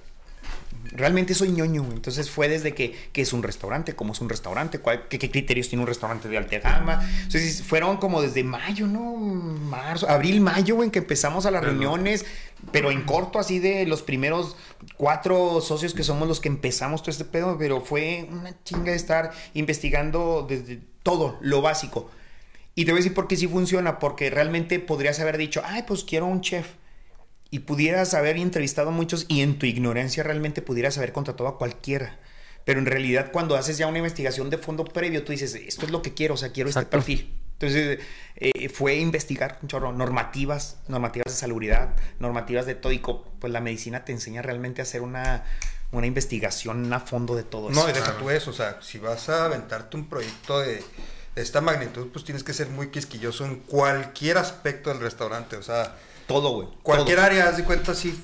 realmente soy ñoño, entonces fue desde que, que es un restaurante, cómo es un restaurante, cuál- qué, qué criterios tiene un restaurante de alta gama. Entonces fueron como desde mayo, ¿no? Marzo, abril, mayo, en que empezamos a las Pero- reuniones, pero en corto, así de los primeros cuatro socios que somos los que empezamos todo este pedo, pero fue una chinga de estar investigando desde todo, lo básico. Y te voy a decir por qué sí funciona, porque realmente podrías haber dicho, ay, pues quiero un chef. Y pudieras haber entrevistado a muchos y en tu ignorancia realmente pudieras haber contratado a cualquiera. Pero en realidad cuando haces ya una investigación de fondo previo, tú dices, esto es lo que quiero, o sea, quiero este perfil. Entonces eh, fue investigar un chorro, normativas, normativas de salubridad, normativas de todo. Y co- pues la medicina te enseña realmente a hacer una, una investigación a fondo de todo eso. No, y deja tú eso, o sea, si vas a aventarte un proyecto de, de esta magnitud, pues tienes que ser muy quisquilloso en cualquier aspecto del restaurante, o sea, Todo, güey. cualquier todo. área, haz de cuenta, sí,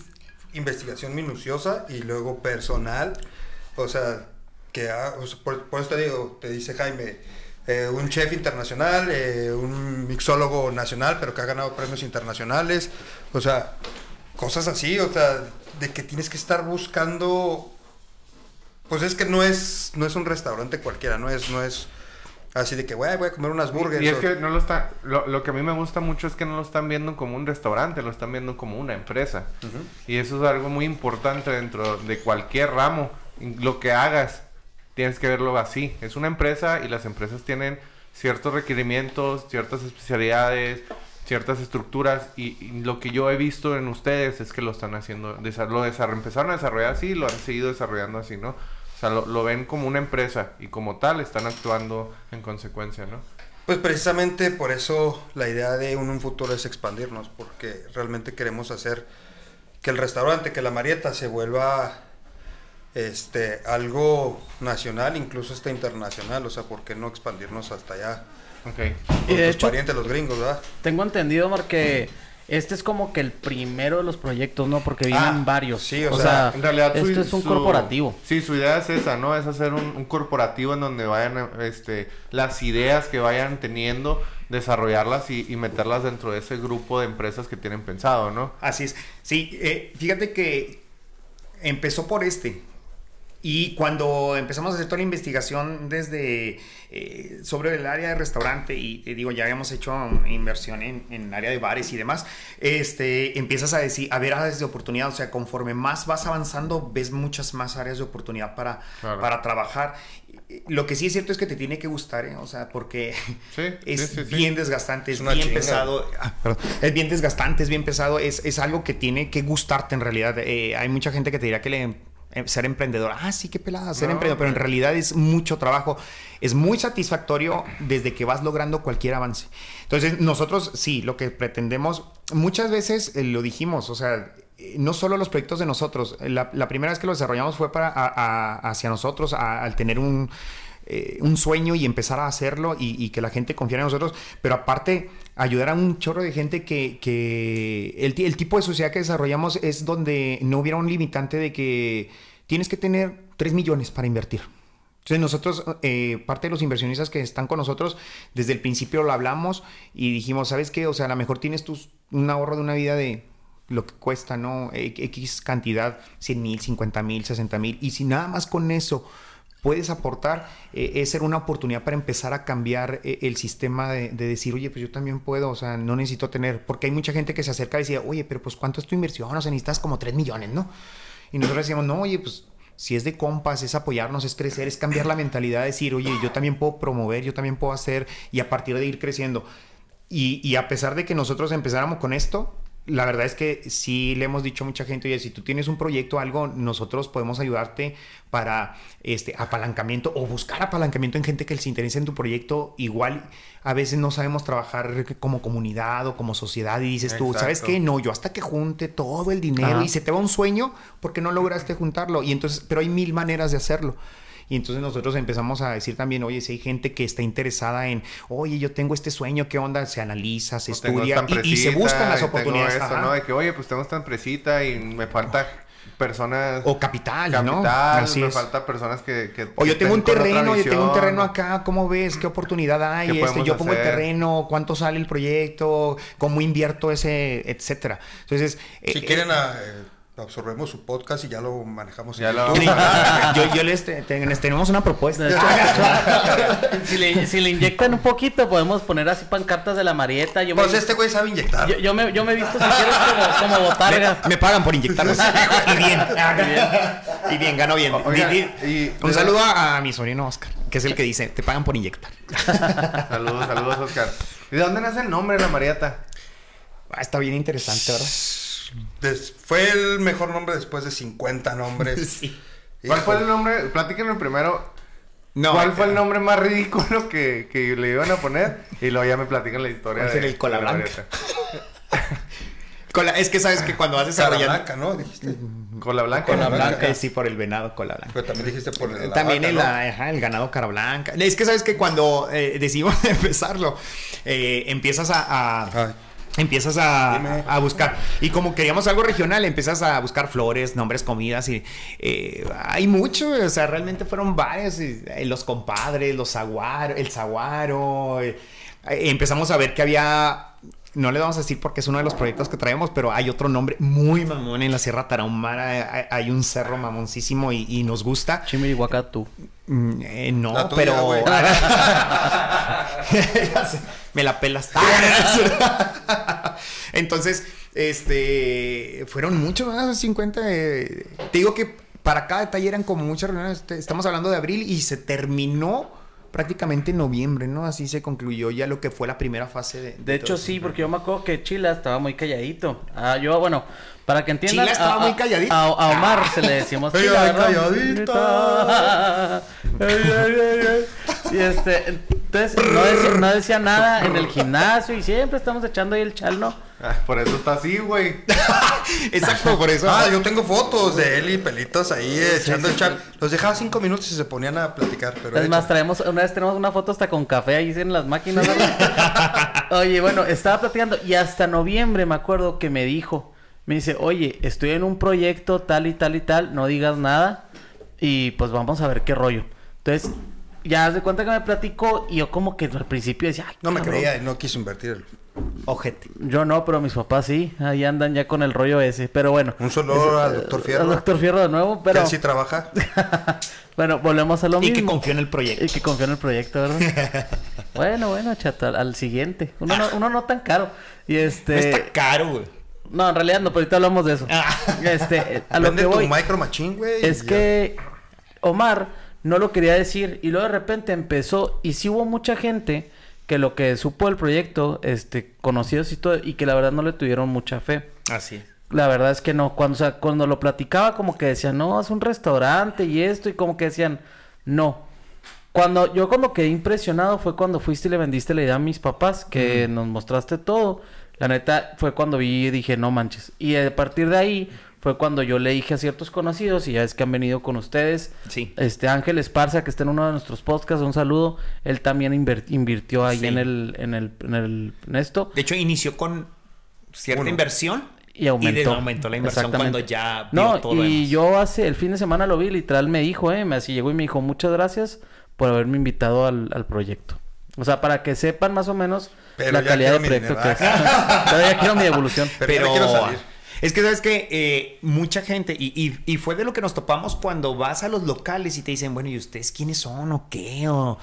investigación minuciosa y luego personal, o sea, que, sea, por, por eso te digo, te dice Jaime, eh, un chef internacional, eh, un mixólogo nacional, pero que ha ganado premios internacionales, o sea, cosas así, o sea, de que tienes que estar buscando pues es que no es, no es un restaurante cualquiera, no es, no es así de que "Güey, voy a comer unas burgers. Y es o- que no lo está, lo, lo que a mí me gusta mucho es que no lo están viendo como un restaurante, lo están viendo como una empresa. Y eso es algo muy importante dentro de cualquier ramo. Lo que hagas, tienes que verlo así. Es una empresa y las empresas tienen ciertos requerimientos, ciertas especialidades, ciertas estructuras. Y, y lo que yo he visto en ustedes es que lo están haciendo, lo empezaron a desarrollar así y lo han seguido desarrollando así, ¿no? O sea, lo, lo ven como una empresa y como tal están actuando en consecuencia, ¿no? Pues precisamente por eso la idea de un, un futuro es expandirnos, porque realmente queremos hacer que el restaurante, que la Marieta se vuelva este algo nacional, incluso hasta internacional, o sea, ¿por qué no expandirnos hasta allá? Ok. Y de tus hecho- parientes, los gringos, ¿verdad? Tengo entendido, Omar, que este es como que el primero de los proyectos, ¿no? Porque vienen Ah, varios. sí, o, o sea, sea, En realidad, su- esto es un su- corporativo. Sí, su idea es esa, ¿no? Es hacer un, un corporativo en donde vayan, este, las ideas que vayan teniendo, desarrollarlas y, y meterlas dentro de ese grupo de empresas que tienen pensado, ¿no? Así es. Sí, eh, fíjate que empezó por este. Y cuando empezamos a hacer toda la investigación desde eh, sobre el área de restaurante y te digo, ya habíamos hecho inversión en, en área de bares y demás, este, empiezas a decir, a ver áreas de oportunidad, o sea, conforme más vas avanzando, ves muchas más áreas de oportunidad para, Claro. para trabajar. Lo que sí es cierto es que te tiene que gustar, ¿eh? o sea, porque Sí, es sí, sí, sí. bien desgastante, es, bien chinga. pesado. Ah. Es bien desgastante, es bien pesado, es, es algo que tiene que gustarte en realidad. Eh, hay mucha gente que te dirá que le, ser emprendedor, ah, sí, qué pelada, ser No, emprendedor, pero en realidad es mucho trabajo, es muy satisfactorio desde que vas logrando cualquier avance. Entonces, nosotros sí, lo que pretendemos, muchas veces eh, lo dijimos, o sea, eh, no solo los proyectos de nosotros, la, la primera vez que lo desarrollamos fue para, a- a- hacia nosotros, a- al tener un, eh, un sueño y empezar a hacerlo y, y que la gente confiara en nosotros, pero aparte ayudar a un chorro de gente que, que el, ti- el tipo de sociedad que desarrollamos es donde no hubiera un limitante de que tienes que tener 3 millones para invertir. Entonces nosotros, eh, parte de los inversionistas que están con nosotros, desde el principio lo hablamos y dijimos, ¿sabes qué? O sea, a lo mejor tienes tus, un ahorro de una vida de lo que cuesta, ¿no? X cantidad, 100 mil, 50 mil, 60 mil. Y si nada más con eso puedes aportar, eh, es ser una oportunidad para empezar a cambiar eh, el sistema de, de decir, oye, pues yo también puedo, o sea, no necesito tener, porque hay mucha gente que se acerca y decía, oye, pero pues ¿cuánto es tu inversión? O sea, necesitas como 3 millones, ¿no? Y nosotros decíamos, no, oye, pues si es de compas, es apoyarnos, es crecer, es cambiar la mentalidad, de decir, oye, yo también puedo promover, yo también puedo hacer, y a partir de ir creciendo. Y, y a pesar de que nosotros empezáramos con esto, la verdad es que sí le hemos dicho a mucha gente, oye, si tú tienes un proyecto, algo, nosotros podemos ayudarte para este apalancamiento o buscar apalancamiento en gente que les interese en tu proyecto. Igual a veces no sabemos trabajar como comunidad o como sociedad y dices tú, ¿sabes Exacto. qué? No, yo hasta que junte todo el dinero Ajá. y se te va un sueño porque no lograste juntarlo. Y entonces, pero hay mil maneras de hacerlo. Y entonces nosotros empezamos a decir también, oye, si hay gente que está interesada en, oye, yo tengo este sueño, ¿qué onda? Se analiza, se estudia y, y se buscan las oportunidades. ajá. ¿no? De que, oye, pues tengo esta empresita y me falta personas... O capital, ¿no? capital, Así me es. falta personas que... que O yo tengo un terreno, yo tengo un terreno acá, ¿cómo ves? ¿Qué oportunidad hay? ¿Qué Este, yo pongo el terreno, ¿cuánto sale el proyecto? ¿Cómo invierto ese, etcétera? Entonces, Si eh, quieren, ah, eh, absorbemos su podcast y ya lo manejamos. Ya en lo- yo, yo les, te- te- les tenemos una propuesta. Si, le, si le inyectan un poquito, podemos poner así pancartas de la Marieta. Yo me, Pues este güey sabe inyectar. yo, yo me, yo me he visto, si quieres, como, como botarga. Me, me pagan por inyectarlos. y bien. Y bien, ganó bien. Y- un saludo a, a mi sobrino Oscar, que es el que dice, te pagan por inyectar. Saludos, saludos, Oscar. ¿Y de dónde nace el nombre de la Marieta? Ah, está bien interesante, ¿verdad? Des- fue el mejor nombre después de 50 nombres. Sí. ¿Cuál fue el nombre? Platíquenme primero. No, ¿Cuál fue el nombre más ridículo que, que le iban a poner? Y luego ya me platican la historia. ¿Cuál de, el cola blanca? Cola- es que sabes que cuando vas Cara desarrollando... blanca, ¿no? Dijiste. Cola blanca. Cola blanca. Eh, sí, por el venado cola blanca. Pero también dijiste por el, la También vaca, el, ¿no? ajá, el ganado cara blanca. Es que sabes que cuando eh, decidimos empezarlo, eh, empiezas a, a- Ay. Empiezas a, a buscar. Y como queríamos algo regional, empiezas a buscar flores, nombres, comidas y eh, hay mucho, o sea, realmente fueron varios. y, eh, los compadres, los zaguaros, el zaguaro. eh, empezamos a ver que había. No le vamos a decir porque es uno de los proyectos que traemos, pero hay otro nombre muy mamón en la Sierra Tarahumara. Hay, hay un cerro mamoncísimo y, y nos gusta. Chimirihuacatú. Mm, eh, no, La tuya, pero. Me la pelas. Entonces, este. Fueron muchos, ¿verdad? 50. eh, te digo que para cada detalle eran como muchas reuniones. Estamos hablando de abril y se terminó prácticamente en noviembre, ¿no? Así se concluyó ya lo que fue la primera fase de. De hecho, sí, porque yo me acuerdo que Chila estaba muy calladito. Ah, yo, bueno, para que entiendan. Chila estaba a- muy calladito. A, a Omar se le decimos Ey, Chila. calladita. Y este, entonces no decía, no decía nada en el gimnasio y siempre estamos echando ahí el chal, ¿no? Ah, por eso está así, güey. Exacto, por eso. Ah, yo tengo fotos de él y pelitos ahí echando el chat. Los dejaba cinco minutos y se ponían a platicar. Pero Es más, traemos, una vez tenemos una foto hasta con café ahí en las máquinas. oye, bueno, estaba platicando y hasta noviembre me acuerdo que me dijo, me dice, oye, estoy en un proyecto tal y tal y tal, no digas nada y pues vamos a ver qué rollo. Entonces, ya haz de cuenta que me platicó y yo como que al principio decía, Ay, No me cabrón". creía y no quiso invertir. Ojete. Yo no, pero mis papás sí. Ahí andan ya con el rollo ese. Pero bueno. Un saludo Es- al doctor Al Fierro. doctor Fierro de nuevo, Que pero... él sí trabaja. bueno, volvemos a lo Y mismo. que confió en el proyecto. Y que confió en el proyecto, ¿verdad? bueno, bueno, chato, al, al siguiente. Uno no, uno no tan caro. Y No este... está caro, güey. No, en realidad no, pero ahorita hablamos de eso. Ah. Este, a lo Vende que voy tu micro machine, güey. es y ya. que Omar no lo quería decir y luego de repente empezó y sí hubo mucha gente que lo que supo del proyecto, este, conocidos y todo, y que la verdad no le tuvieron mucha fe. Así es. La verdad es que no, cuando, o sea, cuando lo platicaba como que decían, no, es un restaurante y esto, y como que decían, no. Cuando yo cuando quedé impresionado fue cuando fuiste y le vendiste la idea a mis papás, que nos mostraste todo. La neta fue cuando vi y dije, no manches. Y a partir de ahí fue cuando yo le dije a ciertos conocidos, y ya es que han venido con ustedes. Sí. Este Ángel Esparza, que está en uno de nuestros podcasts, un saludo. Él también invirtió ahí Sí. en el, en el, en el, en esto. De hecho, inició con cierta inversión. Y aumentó. Y de- aumentó la inversión cuando ya vio No, todo y demás. yo hace el fin de semana lo vi, literal me dijo, eh, me así llegó y me dijo, muchas gracias por haberme invitado al, al proyecto. O sea, para que sepan más o menos Pero la calidad de proyecto que es. ya quiero mi devolución. Pero ya me quiero salir. Es que sabes que eh, mucha gente, y, y- y fue de lo que nos topamos cuando vas a los locales y te dicen, bueno, ¿y ustedes quiénes son o qué? O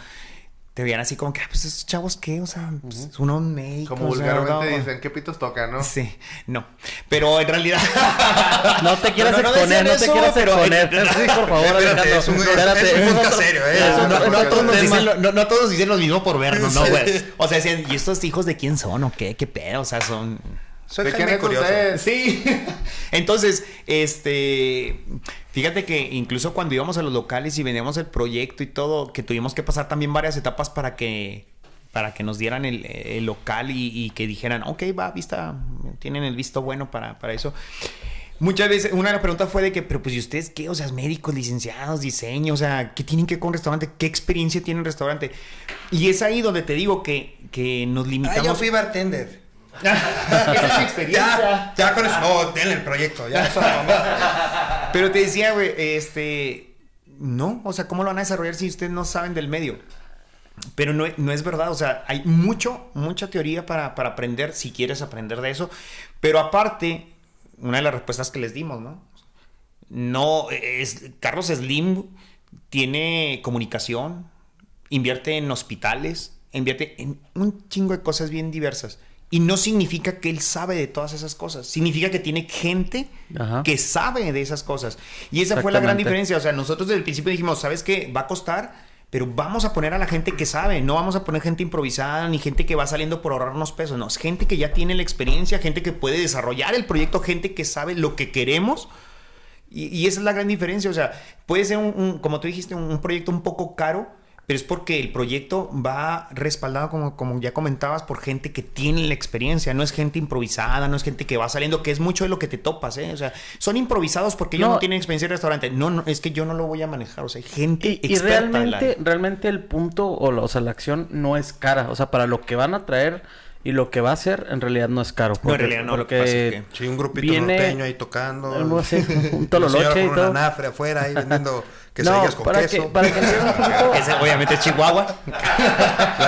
te veían así como que, ah, pues esos chavos qué, o sea, pues, unos médicos. Como o sea, vulgarmente no. dicen, ¿qué pitos tocan, no? Sí, no. Pero en realidad. No te quieras No, no, exponer, no, te eso, quieras pero- exponer. Sí, por favor, Espérate, es un- es- Espérate, es un ese podcast otro- serio, ¿eh? es Es un otro- No, todos nos dicen lo, no, no todos dicen lo mismo por vernos, ¿no, güey? O sea, decían, ¿y estos hijos de quién son o qué? ¿Qué pedo? O sea, son... Soy ¿De quién Jaime Curioso. Sí. Entonces, este, fíjate que incluso cuando íbamos a los locales y vendíamos el proyecto y todo, que tuvimos que pasar también varias etapas para que para que nos dieran el, el local y, y que dijeran, ok, va, vista, tienen el visto bueno para, para eso. Muchas veces, una de las preguntas fue de que, pero pues, ¿y ustedes qué? O sea, médicos, licenciados, diseño, o sea, ¿qué tienen que ver con restaurante? ¿Qué experiencia tiene un restaurante? Y es ahí donde te digo que, que nos Ah, limitamos. yo fui bartender. Esa es mi experiencia. Ya, ya con eso. No, denle el proyecto. Ya, eso. Pero te decía, güey, este. No, o sea, ¿cómo lo van a desarrollar si ustedes no saben del medio? Pero no, no es verdad, o sea, hay mucho, mucha teoría para, para aprender si quieres aprender de eso. Pero aparte, una de las respuestas que les dimos, ¿no? No, es, Carlos Slim tiene comunicación, invierte en hospitales, invierte en un chingo de cosas bien diversas. Y no significa que él sabe de todas esas cosas. Significa que tiene gente Ajá. que sabe de esas cosas. Y esa fue la gran diferencia. O sea, nosotros desde el principio dijimos, ¿sabes qué? Va a costar, pero vamos a poner a la gente que sabe. No vamos a poner gente improvisada ni gente que va saliendo por ahorrarnos pesos. No, es gente que ya tiene la experiencia, gente que puede desarrollar el proyecto, gente que sabe lo que queremos. Y, y esa es la gran diferencia. O sea, puede ser un, un- como tú dijiste, un, un proyecto un poco caro, pero es porque el proyecto va respaldado, como, como ya comentabas, por gente que tiene la experiencia. No es gente improvisada, no es gente que va saliendo, que es mucho de lo que te topas, ¿eh? O sea, son improvisados porque ellos No. no tienen experiencia en restaurante. No, no, es que yo no lo voy a manejar. O sea, hay gente Y, y experta la- realmente, realmente el punto, o, la- o sea, la acción no es cara. O sea, para lo que van a traer y lo que va a hacer, en realidad no es caro. No, en realidad no, lo que pasa es Sí, un grupito Viene- norteño ahí tocando. No sé, un tololoche y todo. una nafre afuera ahí vendiendo No, quesadillas con para queso. que, para que un poquito. Ese obviamente es Chihuahua.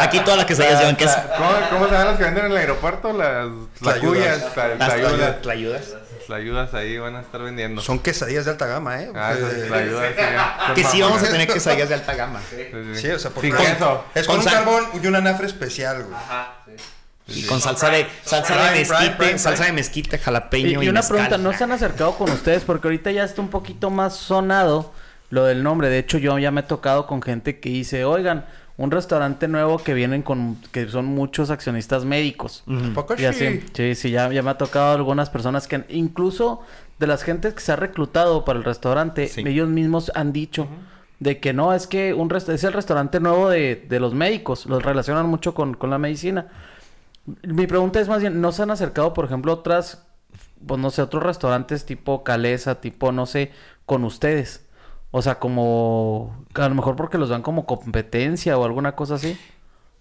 Aquí todas las quesadillas llevan queso. ¿Cómo, ¿Cómo se llaman las que venden en el aeropuerto? Las Tlayudas. tlayudas. tla- Las tlayudas. tlayudas. Las tlayudas ahí van a estar vendiendo. Son quesadillas de alta gama, ¿eh? Ah, Eh, tlayudas, sí, Que sí vamos a tener quesadillas de alta gama. Sí, sí. Sí, o sea, porque es con, Con un carbón y una nafre especial, güey. Y con salsa de salsa de mezquite, salsa de mezquite, Y, jalapeño y, y una mezcal. pregunta, ¿no se han acercado con ustedes? Porque ahorita ya está un poquito más sonado lo del nombre. De hecho, yo ya me he tocado con gente que dice, oigan, un restaurante nuevo que vienen con, que son muchos accionistas médicos. ¿A poco Y así, sí, sí, ya, ya me ha tocado algunas personas que, incluso de las gentes que se ha reclutado para el restaurante, Sí. ellos mismos han dicho de que no, es que un es el restaurante nuevo de, de los médicos, los relacionan mucho con, con la medicina. Mi pregunta es más bien, ¿no se han acercado, por ejemplo, otras, pues no sé, otros restaurantes tipo Calesa, tipo, no sé, con ustedes? O sea, como, a lo mejor porque los dan como competencia o alguna cosa así.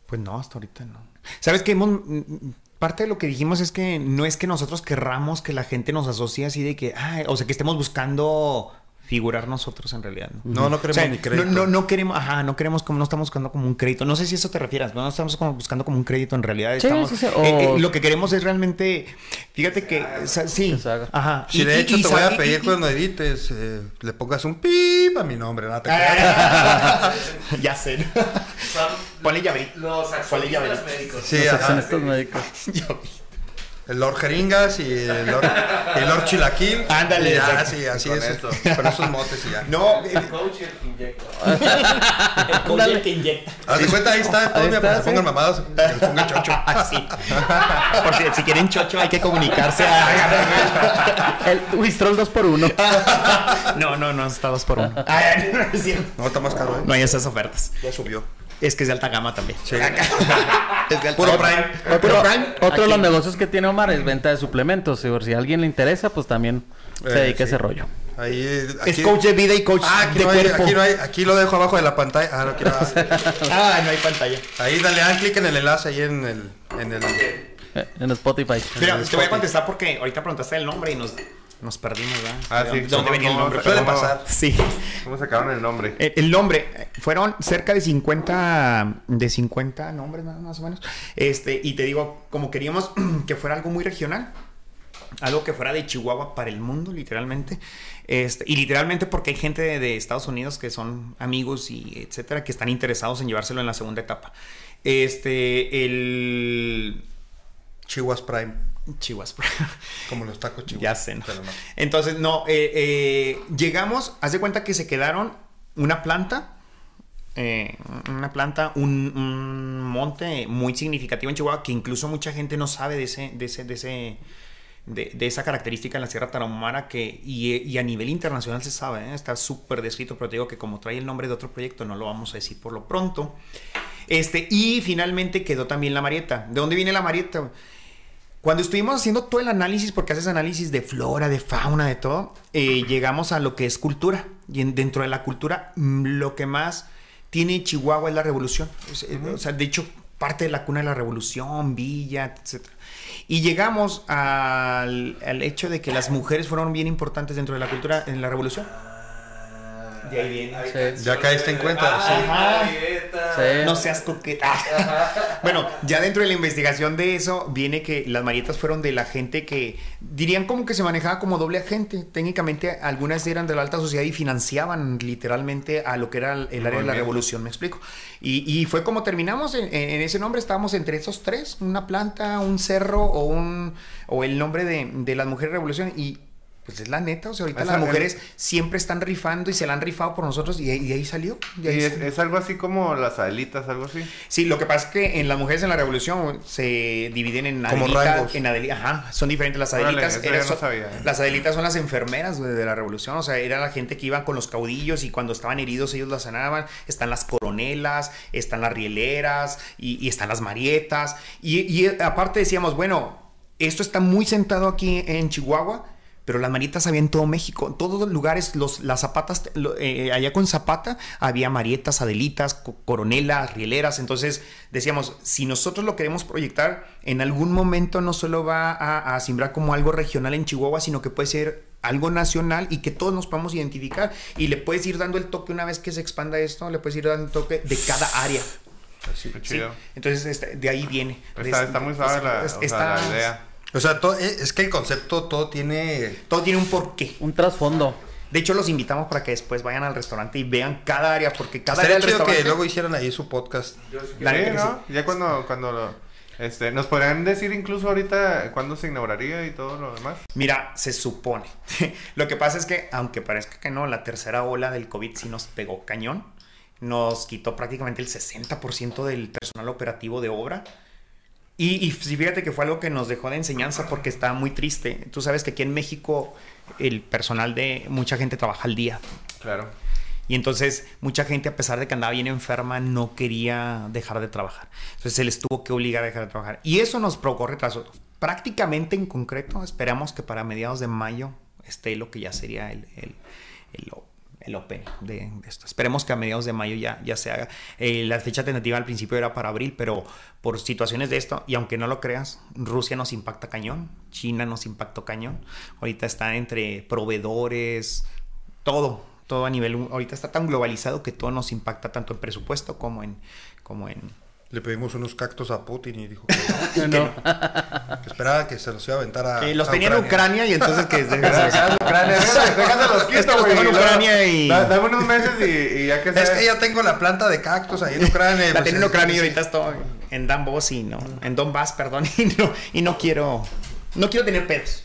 Pues no, hasta ahorita no. ¿Sabes qué? Parte de lo que dijimos es que no es que nosotros querramos que la gente nos asocie así de que, ay, o sea, que estemos buscando figurar nosotros en realidad. No, no queremos O sea, ni crédito. No, no, no queremos, ajá, no queremos como, no estamos buscando como un crédito. No sé si eso te refieras, no estamos como buscando como un crédito en realidad. Sí, estamos, sí, sí, eh, o- eh, lo que queremos es realmente, fíjate que, o sea, sí, Que ajá. Si de y- hecho y te voy a pedir y- cuando edites, eh, le pongas un pip a mi nombre, ¿no? Te ya sé. Ponle llaverito. Los accionistas médicos. Sí, Los accionistas médicos. El Lord Jeringas y el Lord, el Lord Chilaquil. Ándale, ya, sí, así Con es. esto. Con esos motes y ya. No, El coach y el que inyecta. el coach que inyecta. Haz de cuenta, ahí está. Todo Ahí mira, está, para que se pongan mamadas. Que les ponga chocho. Así. Por si, si quieren chocho, hay que comunicarse a. El Wistrol 2 por 1 No, no, no, está dos por uno. Ay, no, es cierto. No, está más caro, ¿eh? No hay esas ofertas. Ya subió. Es que es de alta gama también. Sí. Es de alta Puro gama. Prime. Puro Prime. Otro de los negocios que tiene Omar es venta de suplementos. Si a alguien le interesa, pues también se Eh, dedica a ese rollo. Ahí, Es coach de vida y coach Ah, aquí de no, hay, cuerpo. aquí no hay. Aquí lo dejo abajo de la pantalla. Ah, no quiero. Ah, no hay pantalla. Ahí dale, dan clic en el enlace ahí en el. En el Eh, En Spotify. Mira, el te voy a contestar porque ahorita preguntaste el nombre y nos, nos perdimos, ¿verdad? Ah, sí. ¿De dónde ¿Cómo- venía el cómo- nombre? Suele cómo- pasar. Sí. ¿Cómo sacaron el nombre? El, el nombre, fueron cerca de 50, de 50 nombres más, más o menos. Este, y te digo, como queríamos que fuera algo muy regional, algo que fuera de Chihuahua para el mundo, literalmente. Este, y literalmente porque hay gente de, de Estados Unidos que son amigos y etcétera, que están interesados en llevárselo en la segunda etapa. Este, el Chihuahua Prime. Chihuahua. Como los tacos chihuahua. Ya sé, ¿no? Pero no. Entonces, no, eh, eh, llegamos, haz de cuenta que se quedaron una planta, eh, una planta, un, un monte muy significativo en Chihuahua que incluso mucha gente no sabe de ese, de ese, de ese, de, de esa característica en la Sierra Tarahumara que, y, y a nivel internacional se sabe, está súper descrito, pero te digo que como trae el nombre de otro proyecto no lo vamos a decir por lo pronto. Este, y finalmente quedó también la Marieta. ¿De dónde viene la Marieta? Cuando estuvimos haciendo todo el análisis, porque haces análisis de flora, de fauna, de todo, eh, llegamos a lo que es cultura. Y en- dentro de la cultura, mm, lo que más tiene Chihuahua es la revolución. O sea, o sea, de hecho, parte de la cuna de la revolución, Villa, etc. Y llegamos al, al hecho de que las mujeres fueron bien importantes dentro de la cultura en la revolución. De ahí viene. Sí. Ya caíste en cuenta. sí. Ajá. Sí. No seas coqueta. bueno, ya dentro de la investigación de eso viene que las marietas fueron de la gente que dirían como que se manejaba como doble agente. Técnicamente algunas eran de la alta sociedad y financiaban literalmente a lo que era el, el área de la revolución, me explico. Y, y fue como terminamos en ese nombre, estábamos entre esos tres, una planta, un cerro o un o el nombre de, de las mujeres revolución y pues es la neta, o sea, ahorita las mujeres siempre están rifando y se la han rifado por nosotros y, ahí- y ahí salió. ahí Y es, salió. es algo así como las adelitas, algo así. Sí, lo que pasa es que en las mujeres en la revolución se dividen en adelitas, en adeli- ajá, son diferentes las Órale, adelitas. no son- sabía, eh. Las adelitas son las enfermeras de la revolución, o sea, era la gente que iba con los caudillos y cuando estaban heridos ellos las sanaban. Están las coronelas, están las rieleras y, y están las marietas. Y, y aparte decíamos, bueno, esto está muy sentado aquí en Chihuahua. Pero las marietas había en todo México, en todos los lugares, los, las zapatas, lo- eh, allá con Zapata había marietas, adelitas, co- coronelas, rieleras. Entonces decíamos, si nosotros lo queremos proyectar, en algún momento no solo va a, a simbrar como algo regional en Chihuahua, sino que puede ser algo nacional y que todos nos podamos identificar. Y le puedes ir dando el toque una vez que se expanda esto, le puedes ir dando el toque de cada área. Qué ¿sí? chido. Entonces este, de ahí viene. Está, Es- está muy suave la, es- o sea, está- la idea. O sea, to- eh, es que el concepto todo tiene. Todo tiene un porqué. Un trasfondo. De hecho, los invitamos para que después vayan al restaurante y vean cada área, porque cada área del chido que luego hicieran ahí su podcast. Sí, que ¿no? Ya cuando, cuando lo- este, nos podrían decir incluso ahorita cuándo se inauguraría y todo lo demás. Mira, se supone. Lo que pasa es que, aunque parezca que no, la tercera ola del COVID sí nos pegó cañón. Nos quitó prácticamente el 60% del personal operativo de obra. Y, y fíjate que fue algo que nos dejó de enseñanza porque estaba muy triste. Tú sabes que aquí en México el personal de mucha gente trabaja al día. Claro. Y entonces mucha gente, a pesar de que andaba bien enferma, no quería dejar de trabajar. Entonces se les tuvo que obligar a dejar de trabajar. Y eso nos provocó retrasos. Prácticamente en concreto, esperamos que para mediados de mayo esté lo que ya sería el, el, el, el Open de, esto. Esperemos que a mediados de mayo ya, ya se haga. Eh, la fecha tentativa al principio era para abril, pero por situaciones de esto, y aunque no lo creas, Rusia nos impacta cañón, China nos impactó cañón. Ahorita está entre proveedores, todo, todo a nivel, ahorita está tan globalizado que todo nos impacta tanto en presupuesto como en, como en, Le pedimos unos cactus a Putin y dijo que, no, No. que esperaba que se los iba a aventar a. que los a tenía en Ucrania y entonces que Déjame Ucrania, Es quito, los güey. en Ucrania y- Da- Dame unos meses y, y ya que Es sea- que ya tengo la planta de cactus ahí en Ucrania. La pues, tenía en es- Ucrania y es- ahorita estoy en Donbass y no, en Donbass, perdón, y no, y no quiero, no quiero tener pedos.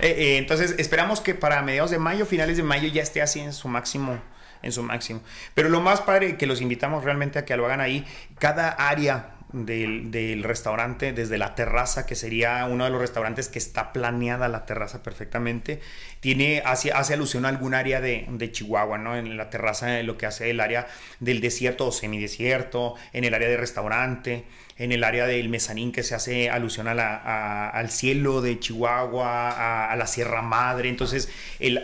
Eh, eh, entonces esperamos que para mediados de mayo, finales de mayo ya esté así en su máximo, en su máximo. Pero lo más padre que los invitamos realmente a que lo hagan ahí, cada área del, del restaurante, desde la terraza, que sería uno de los restaurantes que está planeada la terraza perfectamente, tiene, hace, hace alusión a algún área de, de Chihuahua, ¿no? En la terraza, en lo que hace el área del desierto o semidesierto, en el área de restaurante, en el área del mezanín que se hace alusión al cielo de Chihuahua, a, la Sierra Madre. Entonces,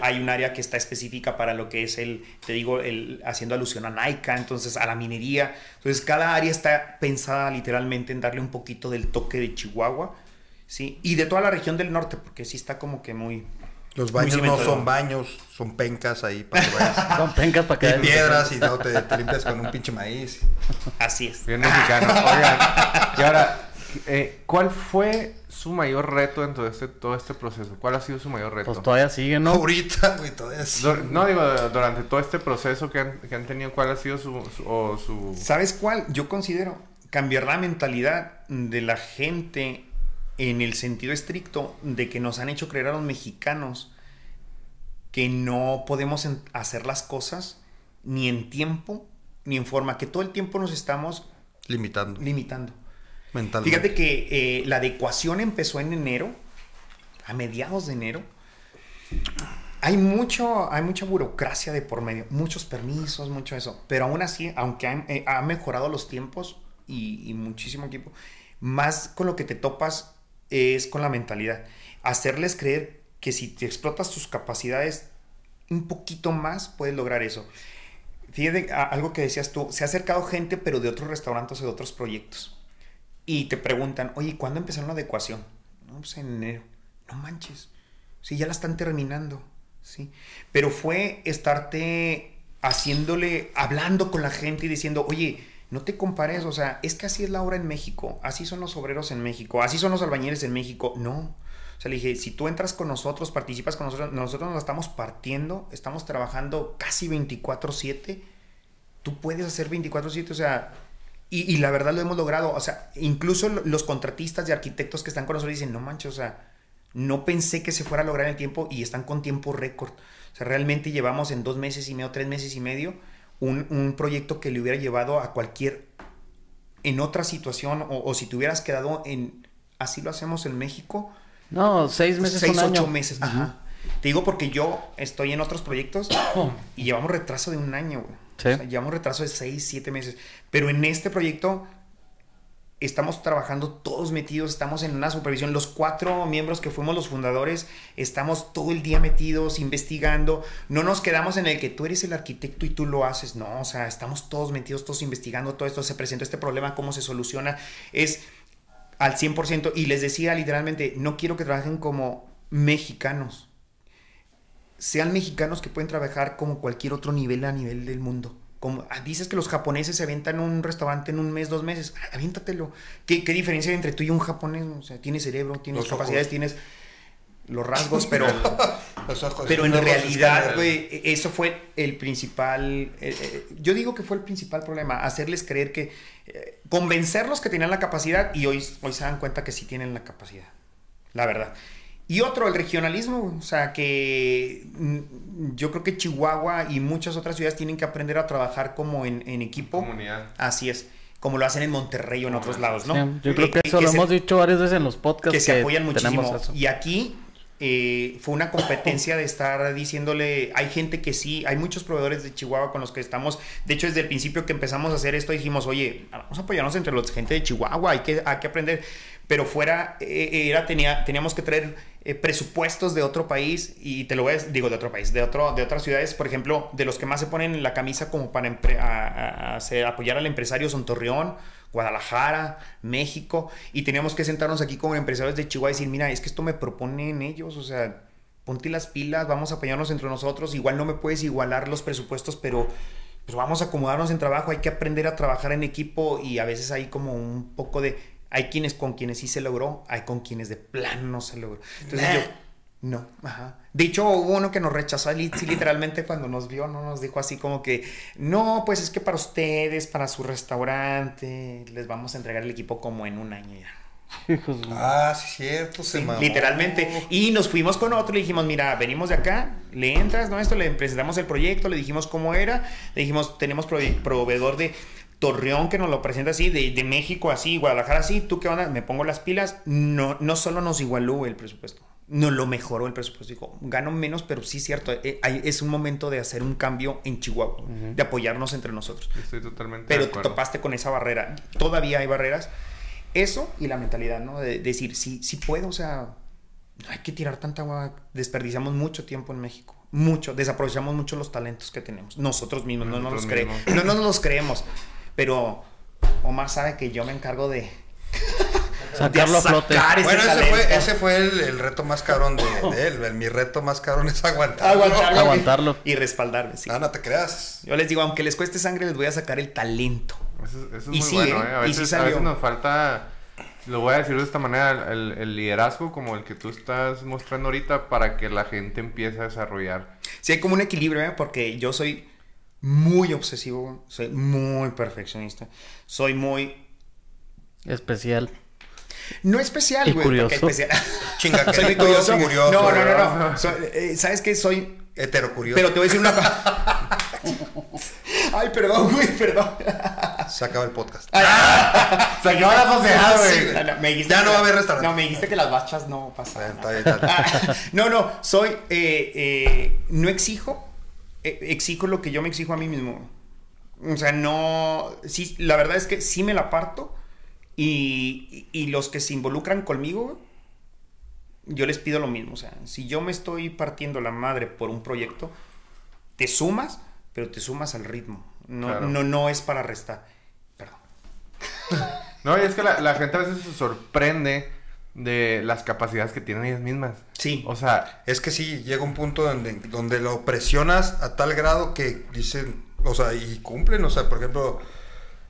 hay un área que está específica para lo que es el, te digo, el, haciendo alusión a Naica, entonces a la minería. Entonces, cada área está pensada literalmente en darle un poquito del toque de Chihuahua, ¿sí? Y de toda la región del norte, porque sí está como que muy... Los baños no son baños, son pencas ahí para que vayas. Con pencas para que y piedras y no te, te limpias con un pinche maíz. Así es. Bien mexicano. Oigan, y ahora, eh, ¿cuál fue su mayor reto en todo este, todo este proceso? ¿Cuál ha sido su mayor reto? Pues todavía sigue, ¿no? Ahorita, güey, todavía. Dur- no, digo, durante todo este proceso que han, que han tenido, ¿cuál ha sido su, su, o su... ¿Sabes cuál? Yo considero cambiar la mentalidad de la gente en el sentido estricto de que nos han hecho creer a los mexicanos que no podemos hacer las cosas ni en tiempo ni en forma, que todo el tiempo nos estamos Limitando limitando. mentalmente. Fíjate que eh, la adecuación empezó en enero, a mediados de enero. Hay, mucho, hay mucha burocracia de por medio, muchos permisos, mucho eso. Pero aún así, aunque han, eh, ha mejorado los tiempos y, y muchísimo tiempo, más con lo que te topas es con la mentalidad. Hacerles creer que si te explotas tus capacidades un poquito más, puedes lograr eso. Fíjate algo que decías tú, se ha acercado gente, pero de otros restaurantes o de otros proyectos. Y te preguntan, oye, ¿cuándo empezaron la adecuación? No, pues en. No manches. Sí, ya la están terminando. Sí. Pero fue estarte haciéndole, hablando con la gente y diciendo, oye, no te compares, o sea, es que así es la obra en México, así son los obreros en México, así son los albañiles en México. No. O sea, le dije, si tú entras con nosotros, participas con nosotros, nosotros nos estamos partiendo, estamos trabajando casi 24/7, tú puedes hacer 24/7, o sea, y, y la verdad lo hemos logrado, o sea, incluso lo- los contratistas y arquitectos que están con nosotros dicen, no manches, o sea, no pensé que se fuera a lograr el tiempo y están con tiempo récord. O sea, realmente llevamos en dos meses y medio, tres meses y medio, un, un proyecto que le hubiera llevado a cualquier, en otra situación, o, o si te hubieras quedado en, así lo hacemos en México, No, seis meses, seis, un año. ocho meses. Ajá. Te digo porque yo estoy en otros proyectos y llevamos retraso de un año, güey. Sí. O sea, llevamos retraso de seis, siete meses. Pero en este proyecto estamos trabajando todos metidos, estamos en una supervisión. Los cuatro miembros que fuimos los fundadores, estamos todo el día metidos, investigando. No nos quedamos en el que tú eres el arquitecto y tú lo haces. No, o sea, estamos todos metidos, todos investigando todo esto. Se presentó este problema, cómo se soluciona. Es al 100%. Y les decía literalmente, no quiero que trabajen como mexicanos. Sean mexicanos que pueden trabajar como cualquier otro nivel a nivel del mundo. Como, ah, dices que los japoneses se aventan un restaurante en un mes, dos meses. Ah, aviéntatelo. ¿Qué, ¿Qué diferencia hay entre tú y un japonés? O sea, tienes cerebro, tienes Los capacidades, ojos. tienes los rasgos, pero, Los ojos, pero en realidad, güey, eso fue el principal. eh, eh, yo digo que fue el principal problema, hacerles creer que. eh, convencerlos que tenían la capacidad y hoy, hoy se dan cuenta que sí tienen la capacidad. La verdad. Y otro, el regionalismo, o sea, que mm, yo creo que Chihuahua y muchas otras ciudades tienen que aprender a trabajar como en, en equipo. Comunidad. Así es, como lo hacen en Monterrey o en otros lados, ¿no? Sí, yo creo que, eso lo se- hemos dicho varias veces en los podcasts. que se apoyan muchísimo. eso. Y aquí eh, fue una competencia de estar diciéndole, hay gente que sí, hay muchos proveedores de Chihuahua con los que estamos, de hecho desde el principio que empezamos a hacer esto dijimos, oye, vamos a apoyarnos entre los gente de Chihuahua, hay que, hay que aprender, pero fuera, eh, era, tenía, teníamos que traer eh, presupuestos de otro país y te lo voy a digo de otro país, de, otro, de otras ciudades, por ejemplo, de los que más se ponen en la camisa como para a- a- a apoyar al empresario son Torreón, Guadalajara, México, y teníamos que sentarnos aquí como empresarios de Chihuahua y decir, mira, es que esto me proponen ellos, o sea, ponte las pilas, vamos a apoyarnos entre nosotros. Igual no me puedes igualar los presupuestos, pero pues vamos a acomodarnos en trabajo. Hay que aprender a trabajar en equipo y a veces hay como un poco de. Hay quienes con quienes sí se logró, hay con quienes de plano no se logró. Entonces yo. No, ajá. De hecho, hubo uno que nos rechazó li- sí, literalmente cuando nos vio, no nos dijo así como que, no, pues es que para ustedes, para su restaurante, les vamos a entregar el equipo como en un año ya. Ah, sí, cierto, se mamó. Literalmente. Y nos fuimos con otro, le dijimos, mira, venimos de acá, le entras, ¿no? Esto, le presentamos el proyecto, le dijimos cómo era, le dijimos, tenemos prove- proveedor de Torreón que nos lo presenta así, de, de México así, Guadalajara así, ¿tú qué onda? Me pongo las pilas. No, no solo nos igualó el presupuesto, nos lo mejoró el presupuesto. Dijo, gano menos, pero sí cierto, eh, hay- es un momento de hacer un cambio en Chihuahua, de apoyarnos entre nosotros. Estoy totalmente Pero de te acuerdo. topaste con esa barrera. Todavía hay barreras. Eso y la mentalidad, ¿no? De decir, sí, sí puedo, o sea, no hay que tirar tanta agua. Desperdiciamos mucho tiempo en México. Mucho. Desaprovechamos mucho los talentos que tenemos. Nosotros mismos, no, nos, mismos. no, no nos los creemos. Pero Omar sabe que yo me encargo de... Sacarlo a flote. sacar Bueno, ese fue, ese fue el, el reto más cabrón de, de él. El- mi reto más cabrón es aguantar. Aguantarlo. Aguantarlo. Y respaldarme, sí. Ah, no te creas. Yo les digo, aunque les cueste sangre, les voy a sacar el talento. Eso, eso es Y muy sí, bueno, ¿eh? ¿eh? A Y sí veces, a salió. veces nos falta, lo voy a decir de esta manera, el, el liderazgo como el que tú estás mostrando ahorita para que la gente empiece a desarrollar. Sí, hay como un equilibrio, ¿eh? Porque yo soy muy obsesivo, soy muy perfeccionista, soy muy... Especial. No especial, Y güey. porque curioso. especial- Chinga, que soy muy curioso. curioso, no, no, no, no. Soy- eh, ¿Sabes qué? Soy... Heterocurioso. Pero te voy a decir una cosa. Ay, perdón, güey, perdón. Se acaba el podcast. Se acaba la güey. güey. No, no, me dijiste Ya que no va a haber restaurante. No, me dijiste que las bachas no pasan. Está bien, está bien, está bien. no, no, soy, eh, eh, no exijo, exijo lo que yo me exijo a mí mismo. O sea, no, sí, la verdad es que sí me la parto y, y los que se involucran conmigo, yo les pido lo mismo. O sea, si yo me estoy partiendo la madre por un proyecto, te sumas, pero te sumas al ritmo. No, Claro. no, no es para restar. Perdón. No, y es que la, la gente a veces se sorprende de las capacidades que tienen ellas mismas. Sí. O sea, Es que sí, llega un punto donde, donde lo presionas a tal grado que dicen, o sea, y cumplen, o sea, por ejemplo,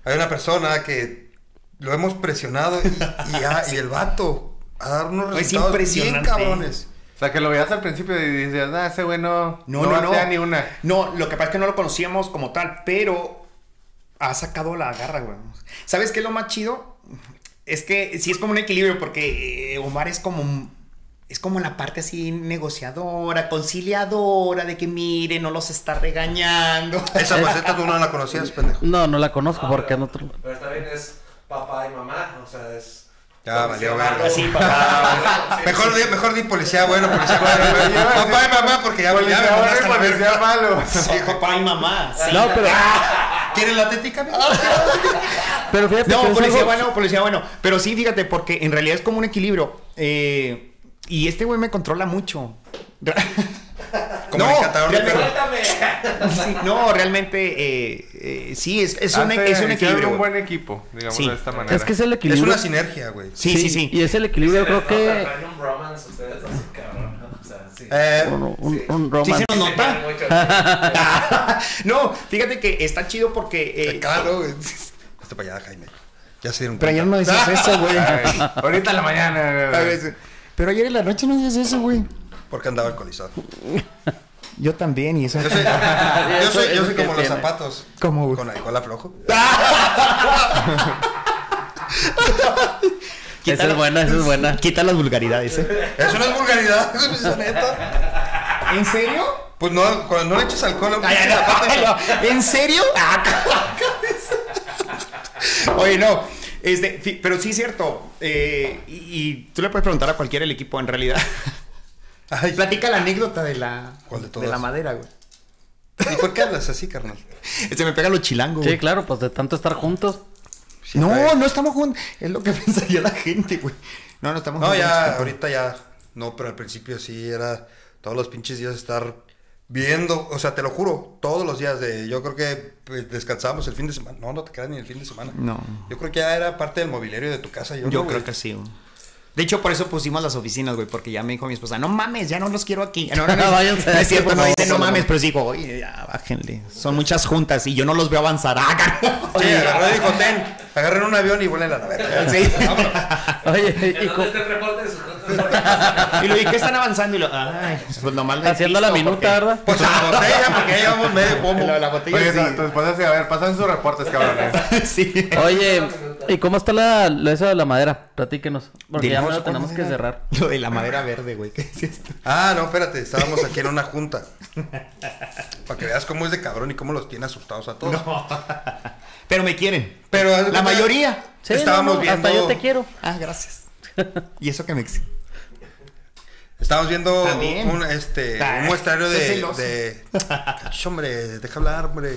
hay una persona que lo hemos presionado y, y el vato a dar unos Es resultados bien cabrones. o sea, que lo veías al principio y decías, ah, ese güey no, No, no, no, no. batea ni una. No, lo que pasa es que no lo conocíamos como tal, pero ha sacado la garra, güey. ¿Sabes qué es lo más chido? Es que sí es como un equilibrio, porque eh, Omar es como es como la parte así negociadora, conciliadora, de que mire, no los está regañando. Esa faceta tú no la conocías, pendejo. No, no la conozco porque en otro. Pero está bien, es papá y mamá, o sea, es... Ya, valió verga. Así, papá. Mejor di, mejor di policía bueno, policía malo. Papá y mamá, porque ya, Policía ya bueno policía malo. Sí, papá y mamá. sí. No, pero. ¿Quieren la tética? Pero fíjate que No, es policía algo- bueno, policía bueno. Pero sí, fíjate, porque en realidad es como un equilibrio. Eh, y este güey me controla mucho. Como el catador de realmente-. Sí, no, realmente eh, eh, sí, es, es, un, Hace- es un equilibrio. un buen equipo, digamos Sí. de esta manera. Es que es el Es equilibrio. una sinergia, güey. Sí, sí, sí. Y es el equilibrio, creo que. Un bromance ustedes así, cabrón, ¿no? O sea, sí. Eh, Un, un, Sí. un Sí, romance. se nos nota. No, fíjate que está chido porque. eh, Claro, güey. Hazte para allá, Jaime. Ya se dieron pero ayer no decías eso, güey. Ahorita en la mañana. A veces- Pero ayer en la noche no decías eso, güey. Porque andaba alcoholizado. Yo también, y eso. Yo soy, yo Eso- soy, yo eso soy como los tiene. zapatos. ¿Cómo, güey? Con alcohol aflojo. Esa es buena, esa es buena. Quita las vulgaridades, ¿eh? Eso no es vulgaridad, es la neta. ¿En serio? Pues no, cuando no le eches alcohol a un Ay, ay, ay, ¿En serio? Oye, no. Este, pero sí es cierto. eh, y, y tú le puedes preguntar a cualquiera del equipo, en realidad. Ay, Platica la anécdota de la, ¿Cuál de todas? la madera, güey. ¿Y por qué hablas así, carnal? Se me pega lo chilango, Sí, güey. claro, pues de tanto estar juntos. no, no estamos juntos. Es lo que pensaría la gente, güey. No, no estamos No, juntos. ya, ahorita ya. No, pero al principio sí era todos los pinches días estar viendo, o sea, te lo juro, todos los días de. Yo creo que pues, descansábamos el fin de semana. No, no te quedas ni el fin de semana. No. Yo creo que ya era parte del mobiliario de tu casa. Yo, Yo no, creo güey. que sí, güey. De hecho, por eso pusimos las oficinas, güey, porque ya me dijo mi esposa, no mames, ya no los quiero aquí. No, no, no, Váyanse de no es cierto, no dice no mames, pero sí digo, oye, ya, bájenle. Son muchas juntas y yo no los veo avanzar. Ah, Sí, agarró y dijo, ten, agarren un avión y vuelen a la verga. Sí. Oye, y ¿Dónde Y lo vi, ¿qué están avanzando? Y lo, ay, pues nomás le haciendo la minuta, porque- ¿verdad? Pues a la botella, porque ya llevamos medio pomo. Lo de la botella Oye, sí. tu- tu esposa sí, a ver, pasan sus reportes, cabrones. sí. Oye, ¿y cómo está la, la- eso de la madera? Platíquenos. Porque ya no, lo ¿cuál tenemos que cerrar. Lo de la madera verde, güey. ¿Qué es esto? Ah, no, espérate, estábamos aquí en una junta. Para que veas cómo es de cabrón y cómo los tiene asustados a todos. Pero me quieren. Pero La mayoría. Sí, estábamos no, no, viendo. Hasta yo te quiero. Ah, gracias. Y eso que me ex- Estábamos viendo También. un, este, un muestrario es de. de... Hombre, deja hablar, hombre.